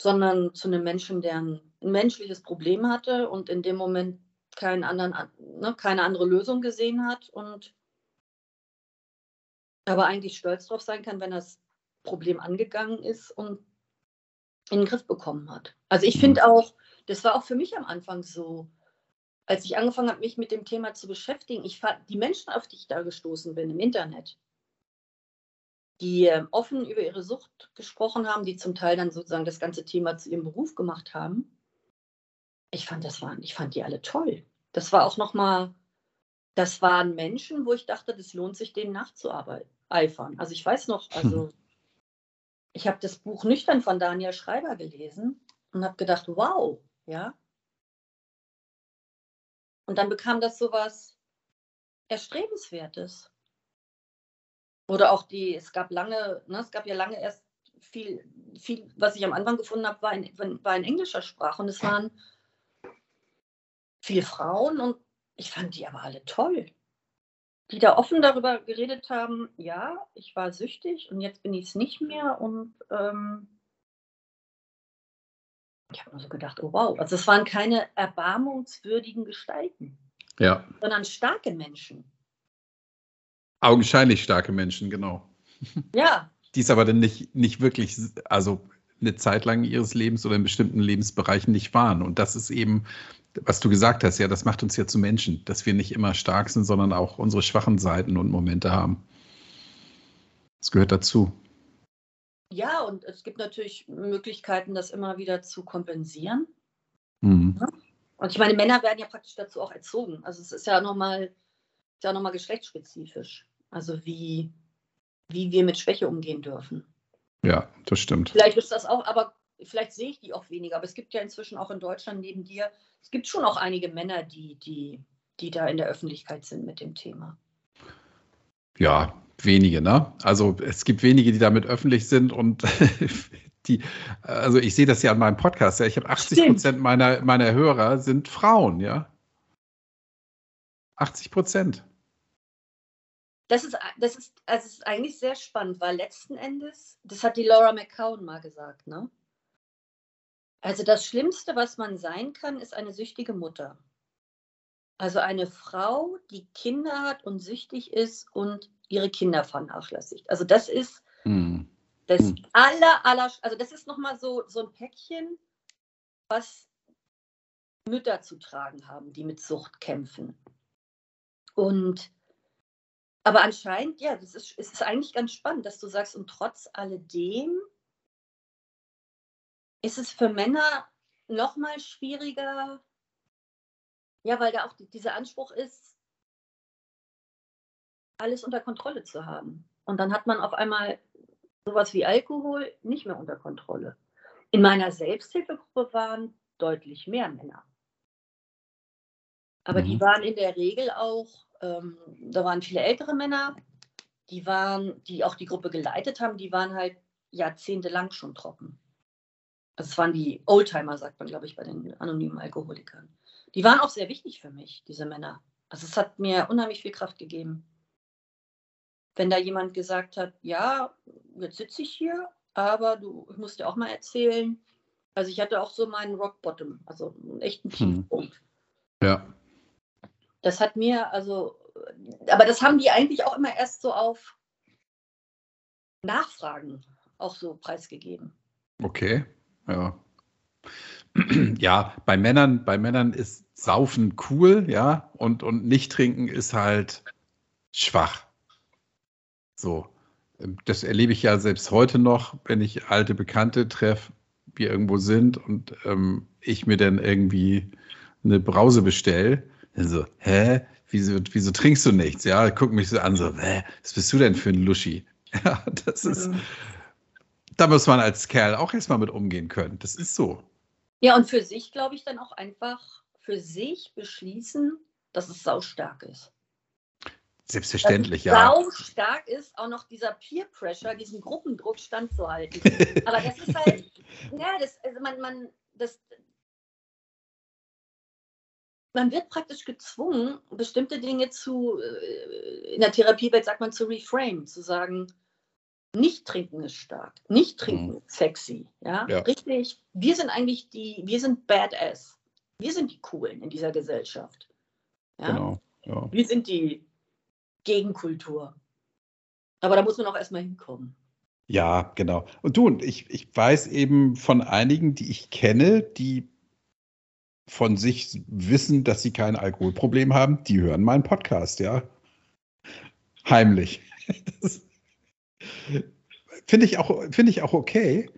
sondern zu einem Menschen, der ein, menschliches Problem hatte und in dem Moment keinen anderen, ne, keine andere Lösung gesehen hat und aber eigentlich stolz drauf sein kann, wenn das Problem angegangen ist und in den Griff bekommen hat. Also ich finde auch, das war auch für mich am Anfang so, als ich angefangen habe, mich mit dem Thema zu beschäftigen, ich fand die Menschen, auf die ich da gestoßen bin im Internet, die äh, offen über ihre Sucht gesprochen haben, die zum Teil dann sozusagen das ganze Thema zu ihrem Beruf gemacht haben, ich fand, das waren, ich fand die alle toll. Das war auch nochmal, das waren Menschen, wo ich dachte, das lohnt sich, denen nachzueifern. Also ich weiß noch, also hm. ich habe das Buch Nüchtern von Daniel Schreiber gelesen und habe gedacht, wow, ja. Und dann bekam das so was Erstrebenswertes. Oder auch die, es gab lange, ne, es gab ja lange erst viel, viel, was ich am Anfang gefunden habe, war in, war in englischer Sprache. Und es waren viele Frauen und ich fand die aber alle toll. Die da offen darüber geredet haben, ja, ich war süchtig und jetzt bin ich es nicht mehr. Und ähm, ich habe mir so gedacht, oh wow, also es waren keine erbarmungswürdigen Gestalten, ja. sondern starke Menschen. Augenscheinlich starke Menschen, genau. Ja. Die es aber dann nicht, nicht wirklich, also eine Zeit lang ihres Lebens oder in bestimmten Lebensbereichen nicht waren. Und das ist eben, was du gesagt hast, ja, das macht uns ja zu Menschen, dass wir nicht immer stark sind, sondern auch unsere schwachen Seiten und Momente haben. Das gehört dazu. Ja, und es gibt natürlich Möglichkeiten, das immer wieder zu kompensieren. Mhm. Und ich meine, Männer werden ja praktisch dazu auch erzogen. Also es ist ja nochmal ja noch geschlechtsspezifisch. Also wie, wie wir mit Schwäche umgehen dürfen. Ja, das stimmt. Vielleicht ist das auch, aber vielleicht sehe ich die auch weniger. Aber es gibt ja inzwischen auch in Deutschland neben dir, es gibt schon auch einige Männer, die, die, die da in der Öffentlichkeit sind mit dem Thema. Ja, wenige, ne? Also es gibt wenige, die damit öffentlich sind und die, also ich sehe das ja an meinem Podcast, ja. Ich habe 80 Prozent meiner, meiner Hörer sind Frauen, ja. 80 Prozent. Das ist, das, ist, das ist eigentlich sehr spannend, weil letzten Endes, das hat die Laura McCown mal gesagt, ne? Also das Schlimmste, was man sein kann, ist eine süchtige Mutter. Also eine Frau, die Kinder hat und süchtig ist und ihre Kinder vernachlässigt. Also das ist hm. das hm. aller, aller, also das ist nochmal so, so ein Päckchen, was Mütter zu tragen haben, die mit Sucht kämpfen. Und aber anscheinend, ja, das ist, ist eigentlich ganz spannend, dass du sagst, und trotz alledem ist es für Männer noch mal schwieriger, ja, weil da auch dieser Anspruch ist, alles unter Kontrolle zu haben. Und dann hat man auf einmal sowas wie Alkohol nicht mehr unter Kontrolle. In meiner Selbsthilfegruppe waren deutlich mehr Männer. Aber mhm. die waren in der Regel auch ähm, da waren viele ältere Männer, die waren, die auch die Gruppe geleitet haben, die waren halt jahrzehntelang schon trocken. Also es waren die Oldtimer, sagt man, glaube ich, bei den anonymen Alkoholikern. Die waren auch sehr wichtig für mich, diese Männer. Also es hat mir unheimlich viel Kraft gegeben. Wenn da jemand gesagt hat, ja, jetzt sitze ich hier, aber du ich musst dir auch mal erzählen. Also ich hatte auch so meinen Rock Bottom, also einen echten hm. Tiefpunkt. Hm. Ja. Das hat mir, also, aber das haben die eigentlich auch immer erst so auf Nachfragen auch so preisgegeben. Okay, ja. Ja, bei Männern, bei Männern ist Saufen cool, ja, und, und nicht trinken ist halt schwach. So. Das erlebe ich ja selbst heute noch, wenn ich alte Bekannte treffe, wir irgendwo sind und ähm, ich mir dann irgendwie eine Brause bestelle. Dann so, hä? Wieso, wieso trinkst du nichts? Ja, guck mich so an, so, hä, was bist du denn für ein Luschi? Ja, das ist, mhm. da muss man als Kerl auch erstmal mit umgehen können. Das ist so. Ja, und für sich, glaube ich, dann auch einfach für sich beschließen, dass es saustark ist. Selbstverständlich, ja. Sau stark ist auch noch dieser Peer Pressure, diesen Gruppendruck standzuhalten. Aber das ist halt, ja, das, also man, man, das, man wird praktisch gezwungen, bestimmte Dinge zu, äh, in der Therapiewelt sagt man zu reframe, zu sagen, nicht trinken ist stark, nicht trinken mhm. ist sexy. Ja? ja? Richtig, wir sind eigentlich die, wir sind badass. Wir sind die Coolen in dieser Gesellschaft. Ja? Genau. Ja. Wir sind die Gegenkultur. Aber da muss man auch erstmal hinkommen. Ja, genau. Und du, ich, ich weiß eben von einigen, die ich kenne, die von sich wissen, dass sie kein Alkoholproblem haben, die hören meinen Podcast, ja. Heimlich. Finde ich, auch, find ich auch okay.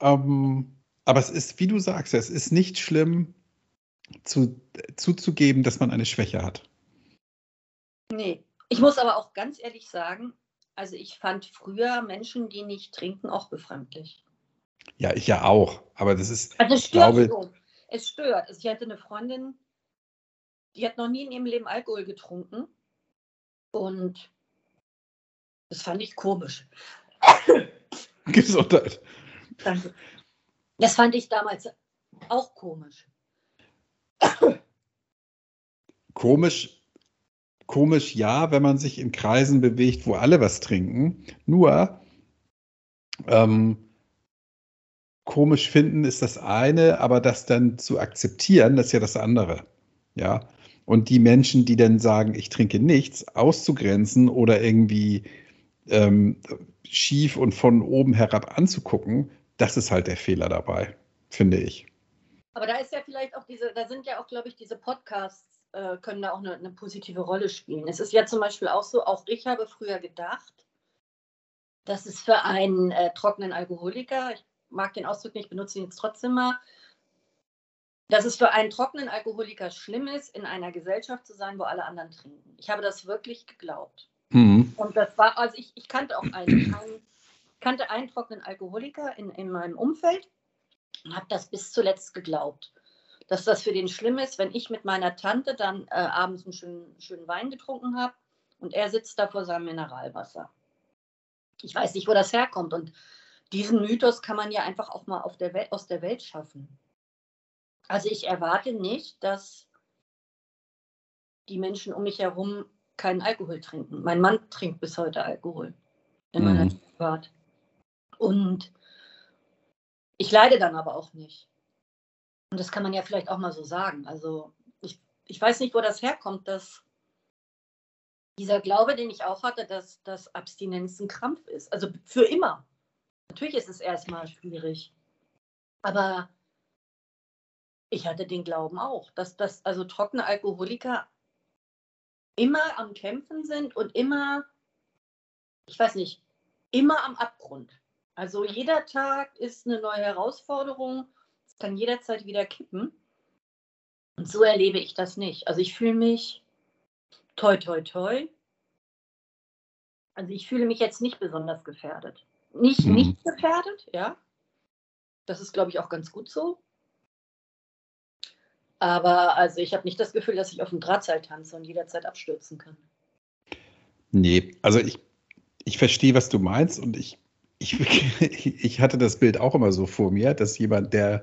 Ähm, aber es ist, wie du sagst, es ist nicht schlimm, zu, zuzugeben, dass man eine Schwäche hat. Nee, ich muss aber auch ganz ehrlich sagen, also ich fand früher Menschen, die nicht trinken, auch befremdlich. Ja, ich ja auch. Aber das ist. Also es stört glaube, so. Es stört. Also ich hatte eine Freundin, die hat noch nie in ihrem Leben Alkohol getrunken. Und das fand ich komisch. Gesundheit. Danke. Das fand ich damals auch komisch. Komisch komisch ja, wenn man sich in Kreisen bewegt, wo alle was trinken. Nur ähm, komisch finden ist das eine, aber das dann zu akzeptieren, das ist ja das andere. Ja. Und die Menschen, die dann sagen, ich trinke nichts, auszugrenzen oder irgendwie ähm, schief und von oben herab anzugucken, das ist halt der Fehler dabei, finde ich. Aber da ist ja vielleicht auch diese, da sind ja auch, glaube ich, diese Podcasts äh, können da auch eine, eine, positive Rolle spielen. Es ist ja zum Beispiel auch so, auch ich habe früher gedacht, dass es für einen äh, trockenen Alkoholiker, ich mag den Ausdruck nicht, benutze ihn jetzt trotzdem mal, dass es für einen trockenen Alkoholiker schlimm ist, in einer Gesellschaft zu sein, wo alle anderen trinken. Ich habe das wirklich geglaubt. Mhm. Und das war, also ich, ich kannte auch einen, einen, kannte einen trockenen Alkoholiker in, in meinem Umfeld und habe das bis zuletzt geglaubt dass das für den schlimm ist, wenn ich mit meiner Tante dann äh, abends einen schönen, schönen Wein getrunken habe und er sitzt da vor seinem Mineralwasser. Ich weiß nicht, wo das herkommt. Und diesen Mythos kann man ja einfach auch mal der Welt, aus der Welt schaffen. Also ich erwarte nicht, dass die Menschen um mich herum keinen Alkohol trinken. Mein Mann trinkt bis heute Alkohol in meiner mhm. Privat. Und ich leide dann aber auch nicht. Und das kann man ja vielleicht auch mal so sagen. Also ich, ich weiß nicht, wo das herkommt, dass dieser Glaube, den ich auch hatte, dass, dass Abstinenz ein Krampf ist. Also für immer. Natürlich ist es erstmal schwierig. Aber ich hatte den Glauben auch, dass das also trockene Alkoholiker immer am Kämpfen sind und immer, ich weiß nicht, immer am Abgrund. Also jeder Tag ist eine neue Herausforderung kann jederzeit wieder kippen. Und so erlebe ich das nicht. Also ich fühle mich toi, toi, toi. Also ich fühle mich jetzt nicht besonders gefährdet. Nicht mhm. nicht gefährdet, ja. Das ist, glaube ich, auch ganz gut so. Aber also ich habe nicht das Gefühl, dass ich auf dem Drahtseil tanze und jederzeit abstürzen kann. Nee, also ich, ich verstehe, was du meinst und ich ich, ich hatte das Bild auch immer so vor mir, dass jemand, der,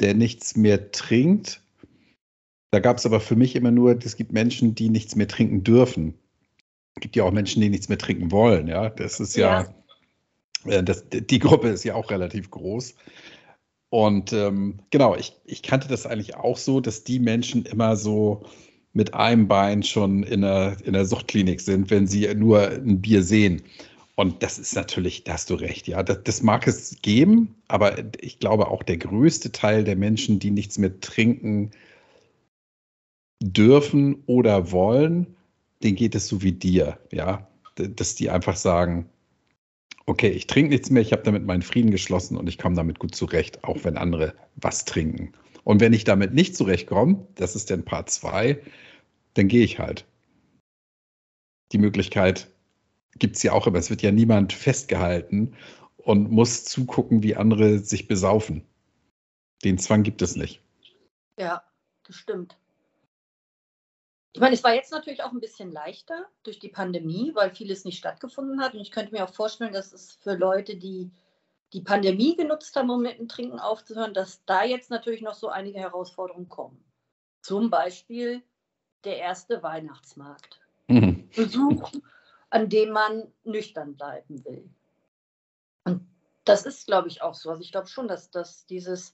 der nichts mehr trinkt, da gab es aber für mich immer nur, es gibt Menschen, die nichts mehr trinken dürfen. Es gibt ja auch Menschen, die nichts mehr trinken wollen. Ja, das ist ja, ja äh, das, die Gruppe ist ja auch relativ groß. Und ähm, genau, ich, ich kannte das eigentlich auch so, dass die Menschen immer so mit einem Bein schon in der, in der Suchtklinik sind, wenn sie nur ein Bier sehen. Und das ist natürlich, da hast du recht, ja, das, das, mag es geben, aber ich glaube auch der größte Teil der Menschen, die nichts mehr trinken dürfen oder wollen, denen geht es so wie dir, ja, dass die einfach sagen, Okay, ich trinke nichts mehr, ich habe damit meinen Frieden geschlossen und ich komme damit gut zurecht, auch wenn andere was trinken. Und wenn ich damit nicht zurechtkomme, das ist dann Part 2, dann gehe ich halt. Die Möglichkeit gibt es ja auch immer. Es wird ja niemand festgehalten und muss zugucken, wie andere sich besaufen. Den Zwang gibt es nicht. Ja, das stimmt. Ich meine, es war jetzt natürlich auch ein bisschen leichter durch die Pandemie, weil vieles nicht stattgefunden hat. Und ich könnte mir auch vorstellen, dass es für Leute, die die Pandemie genutzt haben, um mit dem Trinken aufzuhören, dass da jetzt natürlich noch so einige Herausforderungen kommen. Zum Beispiel der erste Weihnachtsmarkt. Mhm. Besuch, an dem man nüchtern bleiben will. Und das ist, glaube ich, auch so. Also ich glaube schon, dass, dass dieses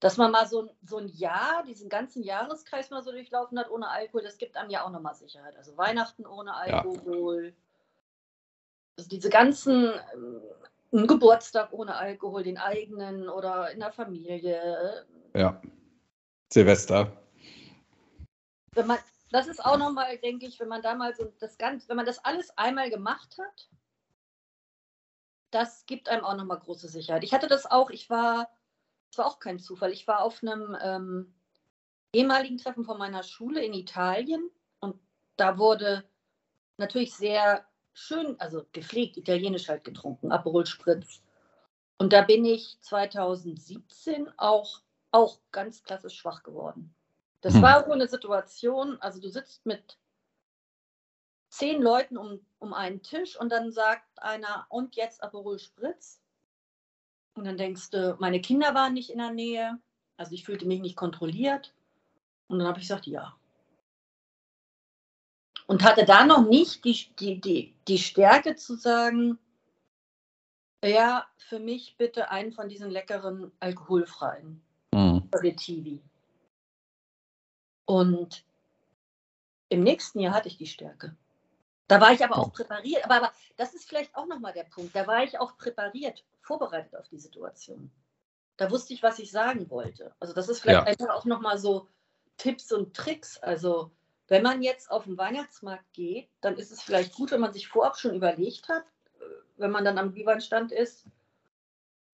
dass man mal so, so ein Jahr, diesen ganzen Jahreskreis mal so durchlaufen hat ohne Alkohol, das gibt einem ja auch nochmal Sicherheit. Also Weihnachten ohne Alkohol, ja. also diese ganzen, äh, ein Geburtstag ohne Alkohol, den eigenen oder in der Familie. Ja, Silvester. Wenn man, das ist auch nochmal, denke ich, wenn man damals so das Ganze, wenn man das alles einmal gemacht hat, das gibt einem auch nochmal große Sicherheit. Ich hatte das auch, ich war das war auch kein Zufall. Ich war auf einem ähm, ehemaligen Treffen von meiner Schule in Italien und da wurde natürlich sehr schön, also gepflegt, italienisch halt getrunken, Aperol Spritz. Und da bin ich 2017 auch, auch ganz klassisch schwach geworden. Das hm. war so eine Situation, also du sitzt mit zehn Leuten um, um einen Tisch und dann sagt einer, und jetzt Aperol Spritz. Und dann denkst du, meine Kinder waren nicht in der Nähe, also ich fühlte mich nicht kontrolliert. Und dann habe ich gesagt, ja. Und hatte da noch nicht die, die, die, die Stärke zu sagen, ja, für mich bitte einen von diesen leckeren alkoholfreien mhm. Und im nächsten Jahr hatte ich die Stärke. Da war ich aber auch präpariert. Aber, aber das ist vielleicht auch nochmal der Punkt. Da war ich auch präpariert, vorbereitet auf die Situation. Da wusste ich, was ich sagen wollte. Also das ist vielleicht ja. einfach auch nochmal so Tipps und Tricks. Also wenn man jetzt auf den Weihnachtsmarkt geht, dann ist es vielleicht gut, wenn man sich vorab schon überlegt hat, äh, wenn man dann am Glühweinstand ist,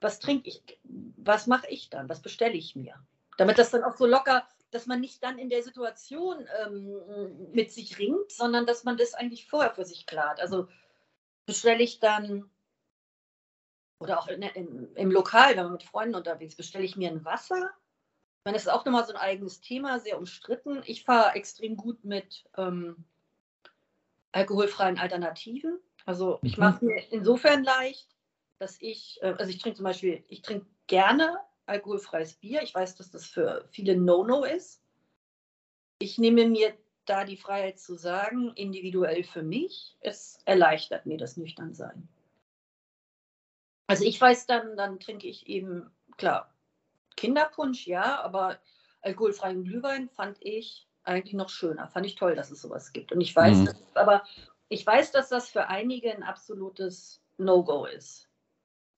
was trinke ich, was mache ich dann, was bestelle ich mir? Damit das dann auch so locker dass man nicht dann in der Situation ähm, mit sich ringt, sondern dass man das eigentlich vorher für sich klart. Also bestelle ich dann, oder auch in, in, im Lokal, wenn man mit Freunden unterwegs bestelle ich mir ein Wasser. Ich meine, das ist auch nochmal so ein eigenes Thema, sehr umstritten. Ich fahre extrem gut mit ähm, alkoholfreien Alternativen. Also ich mache mir insofern leicht, dass ich, äh, also ich trinke zum Beispiel, ich trinke gerne alkoholfreies Bier. Ich weiß, dass das für viele No-No ist. Ich nehme mir da die Freiheit zu sagen, individuell für mich, es erleichtert mir das Nüchternsein. Also ich weiß dann, dann trinke ich eben, klar, Kinderpunsch, ja, aber alkoholfreien Glühwein fand ich eigentlich noch schöner. Fand ich toll, dass es sowas gibt. Und ich weiß, mhm. dass, aber ich weiß, dass das für einige ein absolutes No-Go ist.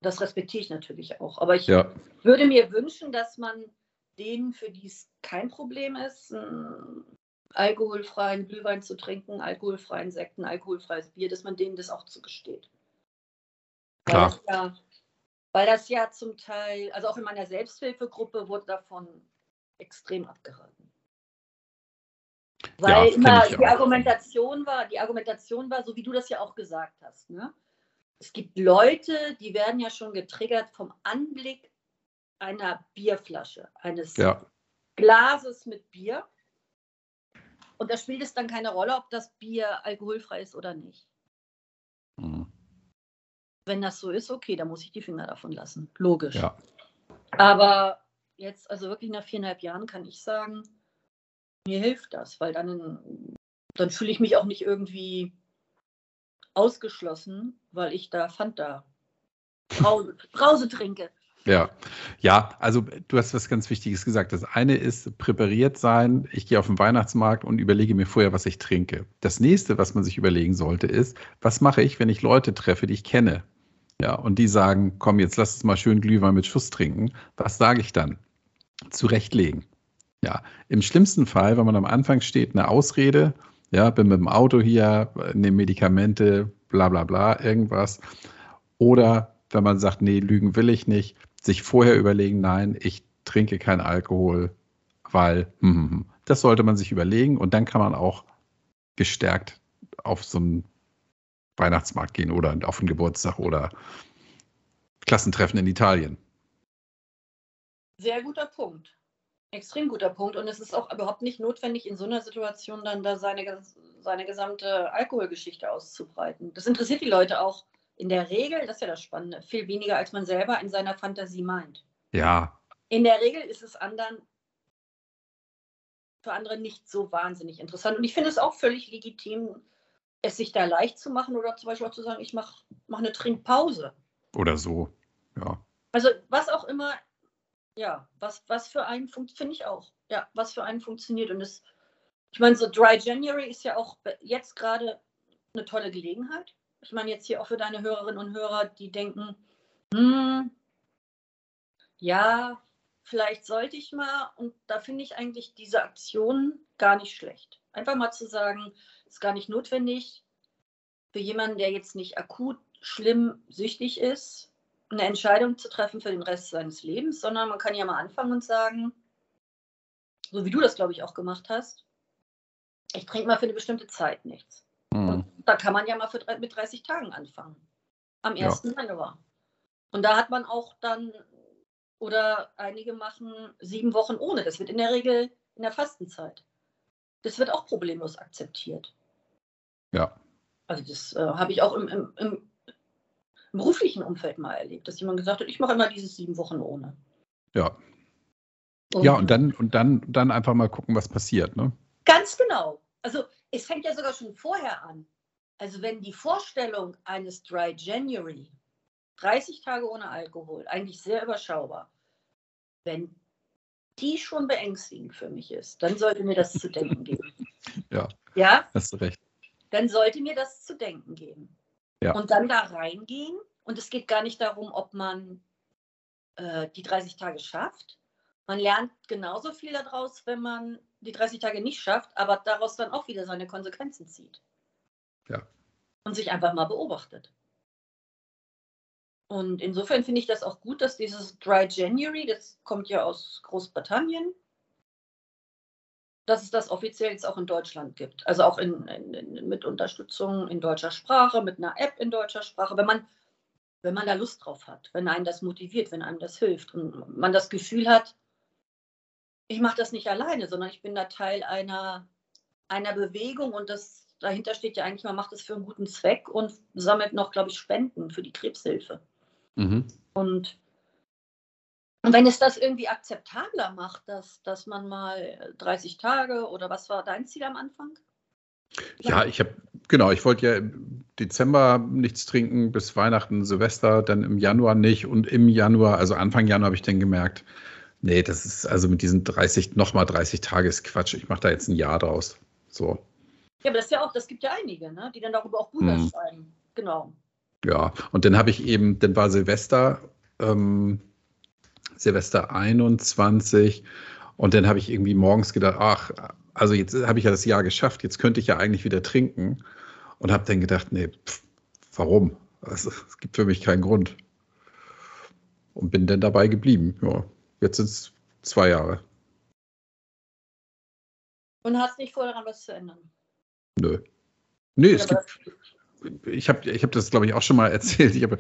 Das respektiere ich natürlich auch. Aber ich ja. würde mir wünschen, dass man denen, für die es kein Problem ist, alkoholfreien Glühwein zu trinken, alkoholfreien Sekten, alkoholfreies Bier, dass man denen das auch zugesteht. Weil Klar. Das ja, weil das ja zum Teil, also auch in meiner Selbsthilfegruppe wurde davon extrem abgeraten. Weil ja, immer die Argumentation war, die Argumentation war, so wie du das ja auch gesagt hast, ne? Es gibt Leute, die werden ja schon getriggert vom Anblick einer Bierflasche, eines ja. Glases mit Bier. Und da spielt es dann keine Rolle, ob das Bier alkoholfrei ist oder nicht. Mhm. Wenn das so ist, okay, dann muss ich die Finger davon lassen. Logisch. Ja. Aber jetzt, also wirklich nach viereinhalb Jahren, kann ich sagen, mir hilft das, weil dann, dann fühle ich mich auch nicht irgendwie ausgeschlossen, weil ich da Fanta Brause, Brause trinke. Ja, ja, also du hast was ganz Wichtiges gesagt. Das eine ist präpariert sein. Ich gehe auf den Weihnachtsmarkt und überlege mir vorher, was ich trinke. Das nächste, was man sich überlegen sollte, ist, was mache ich, wenn ich Leute treffe, die ich kenne? Ja, und die sagen, komm, jetzt lass uns mal schön Glühwein mit Schuss trinken. Was sage ich dann? Zurechtlegen. Ja, im schlimmsten Fall, wenn man am Anfang steht, eine Ausrede. Ja, bin mit dem Auto hier, nehme Medikamente, bla bla bla, irgendwas. Oder wenn man sagt, nee, lügen will ich nicht, sich vorher überlegen, nein, ich trinke keinen Alkohol, weil hm. das sollte man sich überlegen und dann kann man auch gestärkt auf so einen Weihnachtsmarkt gehen oder auf einen Geburtstag oder Klassentreffen in Italien. Sehr guter Punkt. Extrem guter Punkt. Und es ist auch überhaupt nicht notwendig, in so einer Situation dann da seine, seine gesamte Alkoholgeschichte auszubreiten. Das interessiert die Leute auch in der Regel, das ist ja das Spannende, viel weniger, als man selber in seiner Fantasie meint. Ja. In der Regel ist es anderen für andere nicht so wahnsinnig interessant. Und ich finde es auch völlig legitim, es sich da leicht zu machen oder zum Beispiel auch zu sagen, ich mache mach eine Trinkpause. Oder so, ja. Also was auch immer ja, was, was für einen funktioniert, finde ich auch. Ja, was für einen funktioniert. Und es, ich meine, so Dry January ist ja auch jetzt gerade eine tolle Gelegenheit. Ich meine, jetzt hier auch für deine Hörerinnen und Hörer, die denken, hm, ja, vielleicht sollte ich mal. Und da finde ich eigentlich diese Aktion gar nicht schlecht. Einfach mal zu sagen, ist gar nicht notwendig für jemanden, der jetzt nicht akut schlimm süchtig ist, eine Entscheidung zu treffen für den Rest seines Lebens, sondern man kann ja mal anfangen und sagen, so wie du das, glaube ich, auch gemacht hast, ich trinke mal für eine bestimmte Zeit nichts. Mhm. Da kann man ja mal für, mit 30 Tagen anfangen. Am 1. Ja. Januar. Und da hat man auch dann, oder einige machen sieben Wochen ohne. Das wird in der Regel in der Fastenzeit. Das wird auch problemlos akzeptiert. Ja. Also das äh, habe ich auch im, im, im im beruflichen Umfeld mal erlebt, dass jemand gesagt hat, ich mache immer dieses sieben Wochen ohne. Ja. Und ja, und dann, und dann, dann einfach mal gucken, was passiert, ne? Ganz genau. Also es fängt ja sogar schon vorher an. Also wenn die Vorstellung eines Dry January, 30 Tage ohne Alkohol, eigentlich sehr überschaubar, wenn die schon beängstigend für mich ist, dann sollte mir das zu denken geben. Ja, ja, hast du recht. Dann sollte mir das zu denken geben. Ja. Und dann da reingehen. Und es geht gar nicht darum, ob man äh, die 30 Tage schafft. Man lernt genauso viel daraus, wenn man die 30 Tage nicht schafft, aber daraus dann auch wieder seine Konsequenzen zieht. Ja. Und sich einfach mal beobachtet. Und insofern finde ich das auch gut, dass dieses Dry January, das kommt ja aus Großbritannien, dass es das offiziell jetzt auch in Deutschland gibt. Also auch in, in, in, mit Unterstützung in deutscher Sprache, mit einer App in deutscher Sprache, wenn man, wenn man da Lust drauf hat, wenn einen das motiviert, wenn einem das hilft und man das Gefühl hat, ich mache das nicht alleine, sondern ich bin da Teil einer, einer Bewegung und das dahinter steht ja eigentlich, man macht es für einen guten Zweck und sammelt noch, glaube ich, Spenden für die Krebshilfe. Mhm. Und und wenn es das irgendwie akzeptabler macht, dass, dass man mal 30 Tage oder was war dein Ziel am Anfang? Ja, ich habe, genau, ich wollte ja im Dezember nichts trinken, bis Weihnachten, Silvester, dann im Januar nicht und im Januar, also Anfang Januar habe ich dann gemerkt, nee, das ist also mit diesen 30, nochmal 30 Tage ist Quatsch, ich mache da jetzt ein Jahr draus. So. Ja, aber das ist ja auch, das gibt ja einige, ne, die dann darüber auch Bücher hm. schreiben. Genau. Ja, und dann habe ich eben, dann war Silvester, ähm, Silvester 21. Und dann habe ich irgendwie morgens gedacht, ach, also jetzt habe ich ja das Jahr geschafft, jetzt könnte ich ja eigentlich wieder trinken. Und habe dann gedacht, nee, pff, warum? Also, es gibt für mich keinen Grund. Und bin dann dabei geblieben. Ja, jetzt sind es zwei Jahre. Und hast nicht vor, daran was zu ändern? Nö. Nee, es gibt, ich habe ich hab das, glaube ich, auch schon mal erzählt. Ich habe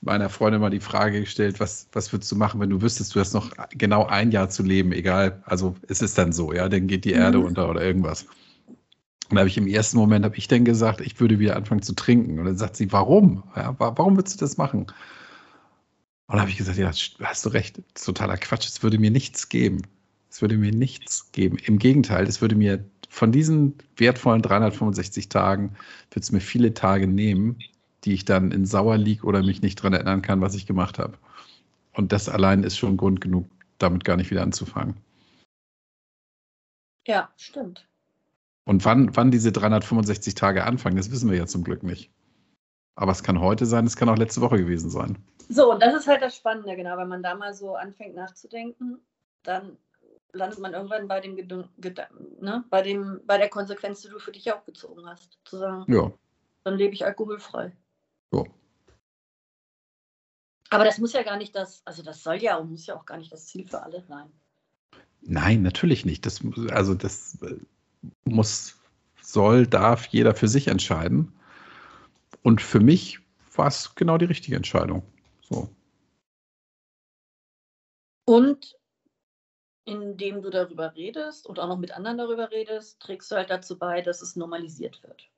meiner Freundin mal die Frage gestellt, was, was würdest du machen, wenn du wüsstest, du hast noch genau ein Jahr zu leben, egal, also es ist dann so, ja, dann geht die Erde mhm. unter oder irgendwas. Und da habe ich im ersten Moment, habe ich dann gesagt, ich würde wieder anfangen zu trinken. Und dann sagt sie, warum? Ja, warum würdest du das machen? Und dann habe ich gesagt, ja, hast du recht, totaler Quatsch, es würde mir nichts geben. Es würde mir nichts geben. Im Gegenteil, es würde mir von diesen wertvollen 365 Tagen wird es mir viele Tage nehmen, die ich dann in Sauer liege oder mich nicht daran erinnern kann, was ich gemacht habe. Und das allein ist schon Grund genug, damit gar nicht wieder anzufangen. Ja, stimmt. Und wann, wann diese 365 Tage anfangen, das wissen wir ja zum Glück nicht. Aber es kann heute sein, es kann auch letzte Woche gewesen sein. So, und das ist halt das Spannende, genau. Wenn man da mal so anfängt nachzudenken, dann landet man irgendwann bei dem ne, bei dem, bei der Konsequenz, die du für dich auch gezogen hast. Zu sagen, ja. dann lebe ich alkoholfrei. So. Aber das muss ja gar nicht das, also das soll ja und muss ja auch gar nicht das Ziel für alle sein. Nein, natürlich nicht. Das, also das äh, muss, soll, darf jeder für sich entscheiden. Und für mich war es genau die richtige Entscheidung. So. Und indem du darüber redest und auch noch mit anderen darüber redest, trägst du halt dazu bei, dass es normalisiert wird.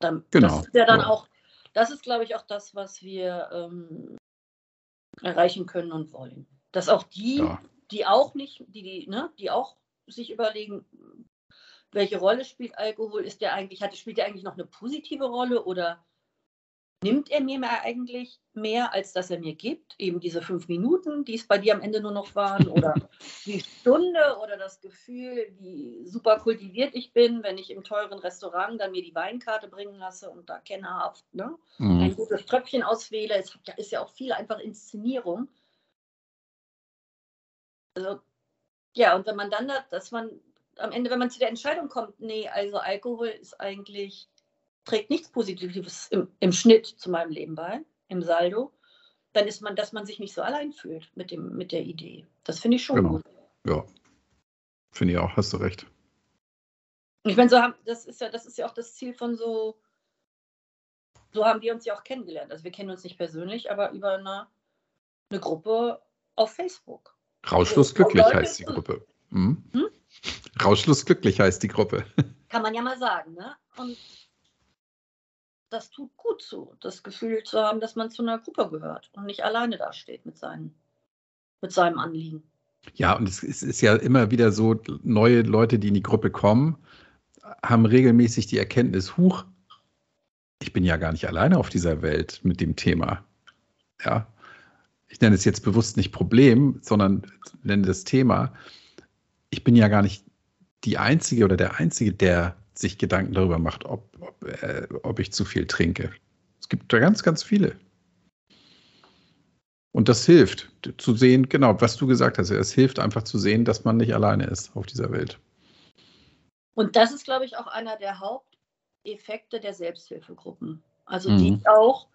Dann, Genau, Das ist ja dann ja. auch, das ist, glaube ich, auch das, was wir ähm, erreichen können und wollen. Dass auch die, Ja. die auch nicht, die, die, ne, die auch sich überlegen, welche Rolle spielt Alkohol? Ist der eigentlich, hat, spielt der eigentlich noch eine positive Rolle oder nimmt er mir mehr eigentlich mehr, als dass er mir gibt? Eben diese fünf Minuten, die es bei dir am Ende nur noch waren, oder die Stunde oder das Gefühl, wie super kultiviert ich bin, wenn ich im teuren Restaurant dann mir die Weinkarte bringen lasse und da kennerhaft ne, ein Mhm. gutes Tröpfchen auswähle. Es ist ja auch viel einfach Inszenierung. Also, ja, und wenn man dann, da, dass man am Ende, wenn man zu der Entscheidung kommt, nee, also Alkohol ist eigentlich, trägt nichts Positives im, im Schnitt zu meinem Leben bei, im Saldo, dann ist man, dass man sich nicht so allein fühlt mit, dem, mit der Idee. Das finde ich schon Genau. gut. Ja. Finde ich auch, hast du recht. Ich meine, so haben, das ist ja, das ist ja auch das Ziel von so, so haben wir uns ja auch kennengelernt. Also wir kennen uns nicht persönlich, aber über eine, eine Gruppe auf Facebook. Rauschlos glücklich Leute heißt die Gruppe. Mhm. Hm? Rauschlos glücklich heißt die Gruppe. Kann man ja mal sagen, ne? Und das tut gut zu, das Gefühl zu haben, dass man zu einer Gruppe gehört und nicht alleine dasteht mit, seinen, mit seinem Anliegen. Ja, und es ist, ist ja immer wieder so, neue Leute, die in die Gruppe kommen, haben regelmäßig die Erkenntnis, huch, ich bin ja gar nicht alleine auf dieser Welt mit dem Thema. Ja, ich nenne es jetzt bewusst nicht Problem, sondern nenne das Thema. Ich bin ja gar nicht die Einzige oder der Einzige, der sich Gedanken darüber macht, ob, ob, äh, ob ich zu viel trinke. Es gibt da ganz, ganz viele. Und das hilft zu sehen, genau, was du gesagt hast. Es hilft einfach zu sehen, dass man nicht alleine ist auf dieser Welt. Und das ist, glaube ich, auch einer der Haupteffekte der Selbsthilfegruppen. Also Mhm. die auch,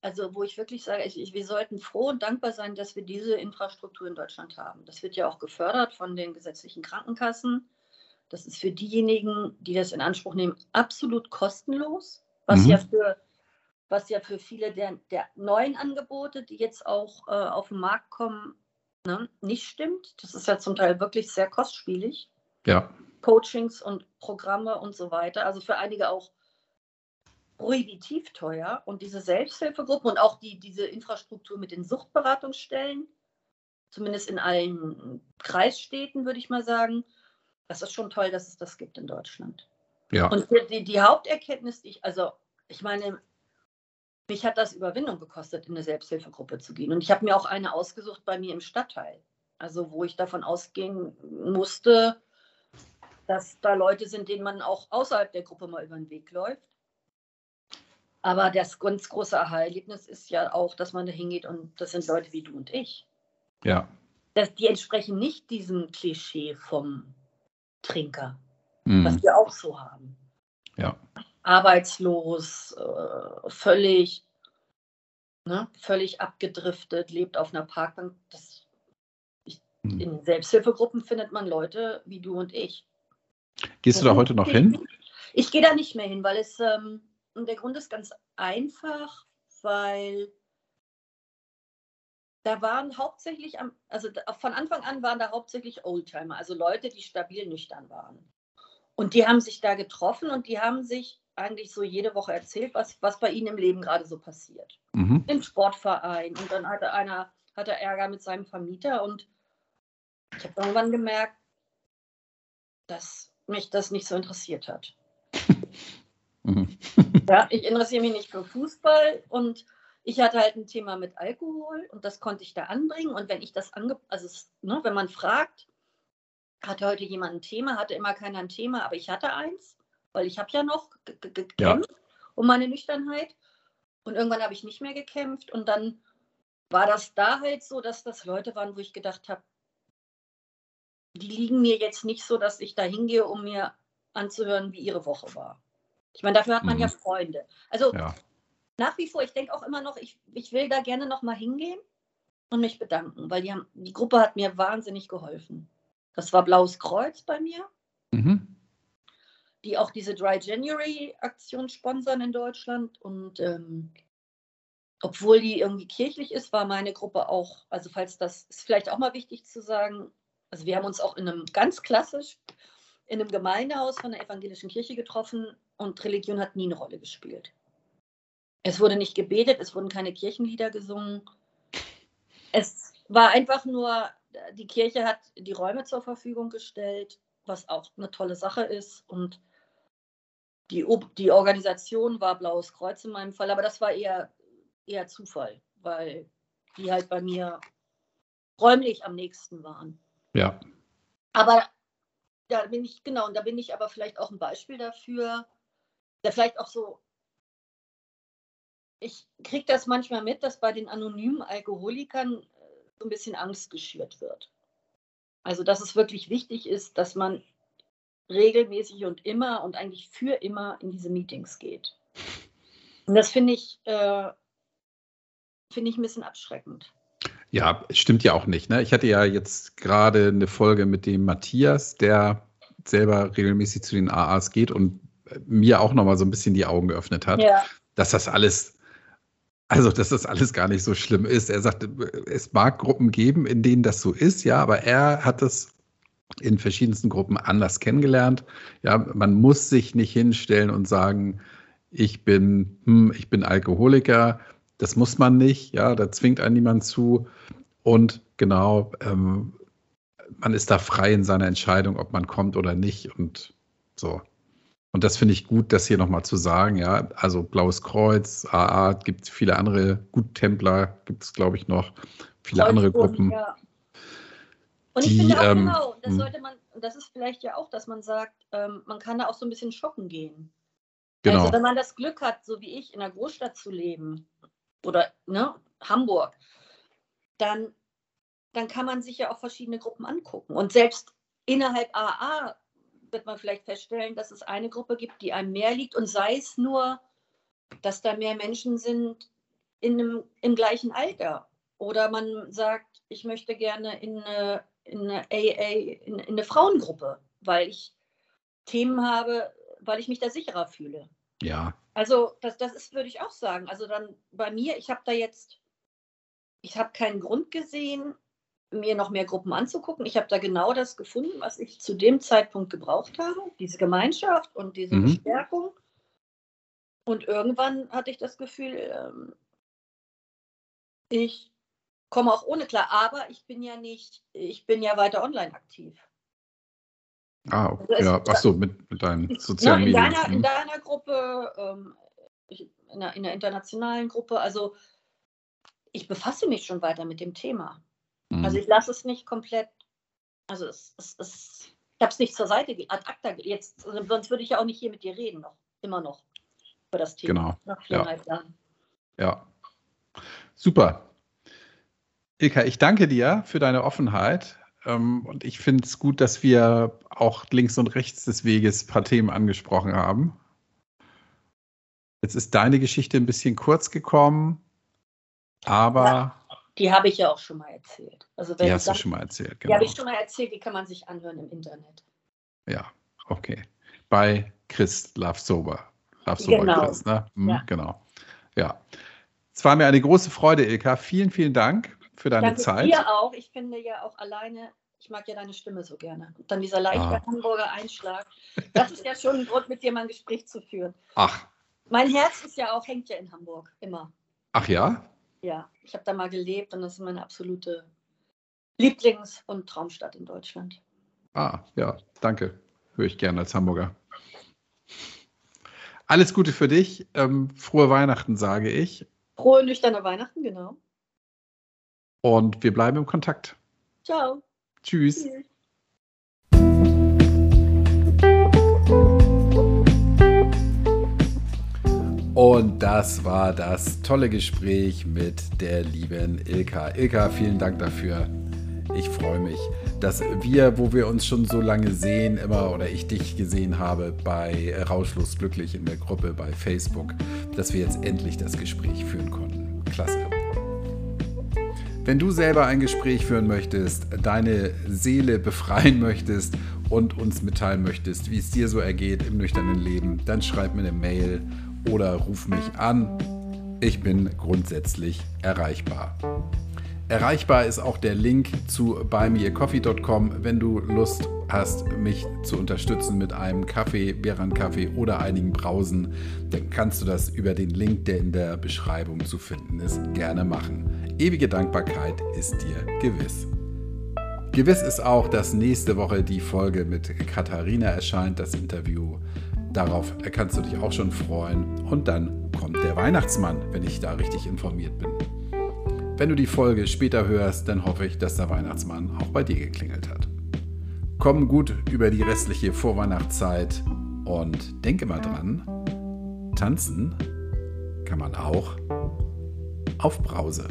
also wo ich wirklich sage, ich, ich, wir sollten froh und dankbar sein, dass wir diese Infrastruktur in Deutschland haben. Das wird ja auch gefördert von den gesetzlichen Krankenkassen. Das ist für diejenigen, die das in Anspruch nehmen, absolut kostenlos, was Mhm. ja für was ja für viele der, der neuen Angebote, die jetzt auch äh, auf den Markt kommen, ne, nicht stimmt. Das ist ja zum Teil wirklich sehr kostspielig. Ja, Coachings und Programme und so weiter. Also für einige auch prohibitiv teuer. Und diese Selbsthilfegruppen und auch die, diese Infrastruktur mit den Suchtberatungsstellen, zumindest in allen Kreisstädten, würde ich mal sagen, das ist schon toll, dass es das gibt in Deutschland. ja, Und die, die, Haupterkenntnis, die ich, also ich meine, mich hat das Überwindung gekostet, in eine Selbsthilfegruppe zu gehen. Und ich habe mir auch eine ausgesucht bei mir im Stadtteil. Also wo ich davon ausgehen musste, dass da Leute sind, denen man auch außerhalb der Gruppe mal über den Weg läuft. Aber das ganz große Aha-Erlebnis ist ja auch, dass man da hingeht und das sind Leute wie du und ich. ja. Das, die entsprechen nicht diesem Klischee vom Trinker, was Mhm. wir auch so haben. Ja. Arbeitslos, äh, völlig, ne, völlig abgedriftet, lebt auf einer Parkbank. Das, Mhm. in Selbsthilfegruppen findet man Leute wie du und ich. Gehst du da heute noch hin? Ich gehe da nicht mehr hin, weil es, ähm, der Grund ist ganz einfach, weil da waren hauptsächlich, am, also von Anfang an waren da hauptsächlich Oldtimer, also Leute, die stabil nüchtern waren. Und die haben sich da getroffen und die haben sich eigentlich so jede Woche erzählt, was, was bei ihnen im Leben gerade so passiert. Mhm. Im Sportverein und dann hatte einer hatte Ärger mit seinem Vermieter und ich habe irgendwann gemerkt, dass mich das nicht so interessiert hat. Mhm. Ja, ich interessiere mich nicht für Fußball und ich hatte halt ein Thema mit Alkohol und das konnte ich da anbringen. Und wenn ich das ange, also ne, wenn man fragt, hatte heute jemand ein Thema, hatte immer keiner ein Thema, aber ich hatte eins, weil ich habe ja noch ge- ge- gekämpft um meine Nüchternheit. Und irgendwann habe ich nicht mehr gekämpft und dann war das da halt so, dass das Leute waren, wo ich gedacht habe, die liegen mir jetzt nicht so, dass ich da hingehe, um mir anzuhören, wie ihre Woche war. Ich meine, dafür hat man mhm. ja Freunde. Also ja. Nach wie vor, ich denke auch immer noch, ich, ich will da gerne noch mal hingehen und mich bedanken, weil die, haben, die Gruppe hat mir wahnsinnig geholfen. Das war Blaues Kreuz bei mir, mhm. die auch diese Dry January Aktion sponsern in Deutschland. Und ähm, obwohl die irgendwie kirchlich ist, war meine Gruppe auch, also falls das ist vielleicht auch mal wichtig zu sagen, also wir haben uns auch in einem ganz klassisch, in einem Gemeindehaus von der evangelischen Kirche getroffen und Religion hat nie eine Rolle gespielt. Es wurde nicht gebetet, es wurden keine Kirchenlieder gesungen. Es war einfach nur, die Kirche hat die Räume zur Verfügung gestellt, was auch eine tolle Sache ist. Und die, die Organisation war Blaues Kreuz in meinem Fall, aber das war eher, eher Zufall, weil die halt bei mir räumlich am nächsten waren. Ja. Aber da bin ich, genau, und da bin ich aber vielleicht auch ein Beispiel dafür, der vielleicht auch so, ich kriege das manchmal mit, dass bei den anonymen Alkoholikern äh, so ein bisschen Angst geschürt wird. Also, dass es wirklich wichtig ist, dass man regelmäßig und immer und eigentlich für immer in diese Meetings geht. Und das finde ich, äh, finde ich ein bisschen abschreckend. Ja, stimmt ja auch nicht. Ne? Ich hatte ja jetzt gerade eine Folge mit dem Matthias, der selber regelmäßig zu den AAs geht und mir auch nochmal so ein bisschen die Augen geöffnet hat, ja. dass das alles, also dass das alles gar nicht so schlimm ist. Er sagt, es mag Gruppen geben, in denen das so ist, ja, aber er hat es in verschiedensten Gruppen anders kennengelernt. Ja, man muss sich nicht hinstellen und sagen, ich bin, hm, ich bin Alkoholiker. Das muss man nicht, ja, da zwingt einen niemand zu. Und genau, ähm, man ist da frei in seiner Entscheidung, ob man kommt oder nicht. Und so. Und das finde ich gut, das hier nochmal zu sagen. Ja, also Blaues Kreuz, AA, gibt viele andere, Guttempler gibt es, glaube ich, noch, viele Kreuzbund, andere Gruppen. Ja. Und ich finde auch ähm, genau, das hm. sollte man, das ist vielleicht ja auch, dass man sagt, ähm, man kann da auch so ein bisschen shoppen gehen. Genau. Also wenn man das Glück hat, so wie ich, in einer Großstadt zu leben oder ne, Hamburg, dann, dann kann man sich ja auch verschiedene Gruppen angucken. Und selbst innerhalb AA wird man vielleicht feststellen, dass es eine Gruppe gibt, die einem mehr liegt und sei es nur, dass da mehr Menschen sind in einem, im gleichen Alter. Oder man sagt, ich möchte gerne in eine, in eine AA, in, in eine Frauengruppe, weil ich Themen habe, weil ich mich da sicherer fühle. Ja. Also das, das ist, würde ich auch sagen. Also dann bei mir, ich habe da jetzt, ich habe keinen Grund gesehen, mir noch mehr Gruppen anzugucken. Ich habe da genau das gefunden, was ich zu dem Zeitpunkt gebraucht habe, diese Gemeinschaft und diese mhm. Bestärkung. Und irgendwann hatte ich das Gefühl, ähm, ich komme auch ohne klar, aber ich bin ja nicht, ich bin ja weiter online aktiv. Ah, okay. also ja, ach so, mit, mit deinen sozialen ja, in Medien. Deiner, in mhm. deiner Gruppe, ähm, ich, in, der, in der internationalen Gruppe, also ich befasse mich schon weiter mit dem Thema. Mhm. Also ich lasse es nicht komplett, also es, es, es ich habe es nicht zur Seite, ad acta, jetzt, sonst würde ich ja auch nicht hier mit dir reden, noch, immer noch über das Thema. Genau. Nach viereinhalb ja. Jahren. Ja. Super. Ilka, ich danke dir für deine Offenheit. Ähm, und ich finde es gut, dass wir auch links und rechts des Weges ein paar Themen angesprochen haben. Jetzt ist deine Geschichte ein bisschen kurz gekommen, aber ja. Die habe ich ja auch schon mal erzählt. Also die hast du schon mal erzählt, genau. Die habe ich schon mal erzählt, die kann man sich anhören im Internet. Ja, okay. Bei Chris Love Sober. Love Sober genau. Chris, ne? Hm, ja. Genau. Ja. Es war mir eine große Freude, Ilka. Vielen, vielen Dank für deine Danke Zeit. Dir auch. Ich finde ja auch alleine, ich mag ja deine Stimme so gerne. Und dann dieser leichte ah. Hamburger Einschlag. Das ist ja schon ein Grund, mit dir mal ein Gespräch zu führen. Ach. Mein Herz ist ja auch, hängt ja in Hamburg, immer. Ach ja? Ja, ich habe da mal gelebt und das ist meine absolute Lieblings- und Traumstadt in Deutschland. Ah, ja, danke. Höre ich gerne als Hamburger. Alles Gute für dich. Ähm, frohe Weihnachten, sage ich. Frohe, nüchterne Weihnachten, genau. Und wir bleiben im Kontakt. Ciao. Tschüss. Tschüss. Und das war das tolle Gespräch mit der lieben Ilka. Ilka, vielen Dank dafür. Ich freue mich, dass wir, wo wir uns schon so lange sehen, immer oder ich dich gesehen habe bei Rauschlos Glücklich in der Gruppe bei Facebook, dass wir jetzt endlich das Gespräch führen konnten. Klasse. Wenn du selber ein Gespräch führen möchtest, deine Seele befreien möchtest und uns mitteilen möchtest, wie es dir so ergeht im nüchternen Leben, dann schreib mir eine Mail oder ruf mich an. Ich bin grundsätzlich erreichbar. Erreichbar ist auch der Link zu buymeacoffee.com, wenn du Lust hast, mich zu unterstützen mit einem Kaffee, Beeran-Kaffee oder einigen Brausen, dann kannst du das über den Link, der in der Beschreibung zu finden ist, gerne machen. Ewige Dankbarkeit ist dir gewiss. Gewiss ist auch, dass nächste Woche die Folge mit Katharina erscheint, das Interview. Darauf kannst du dich auch schon freuen. Und dann kommt der Weihnachtsmann, wenn ich da richtig informiert bin. Wenn du die Folge später hörst, dann hoffe ich, dass der Weihnachtsmann auch bei dir geklingelt hat. Komm gut über die restliche Vorweihnachtszeit und denke mal dran, tanzen kann man auch auf Brause.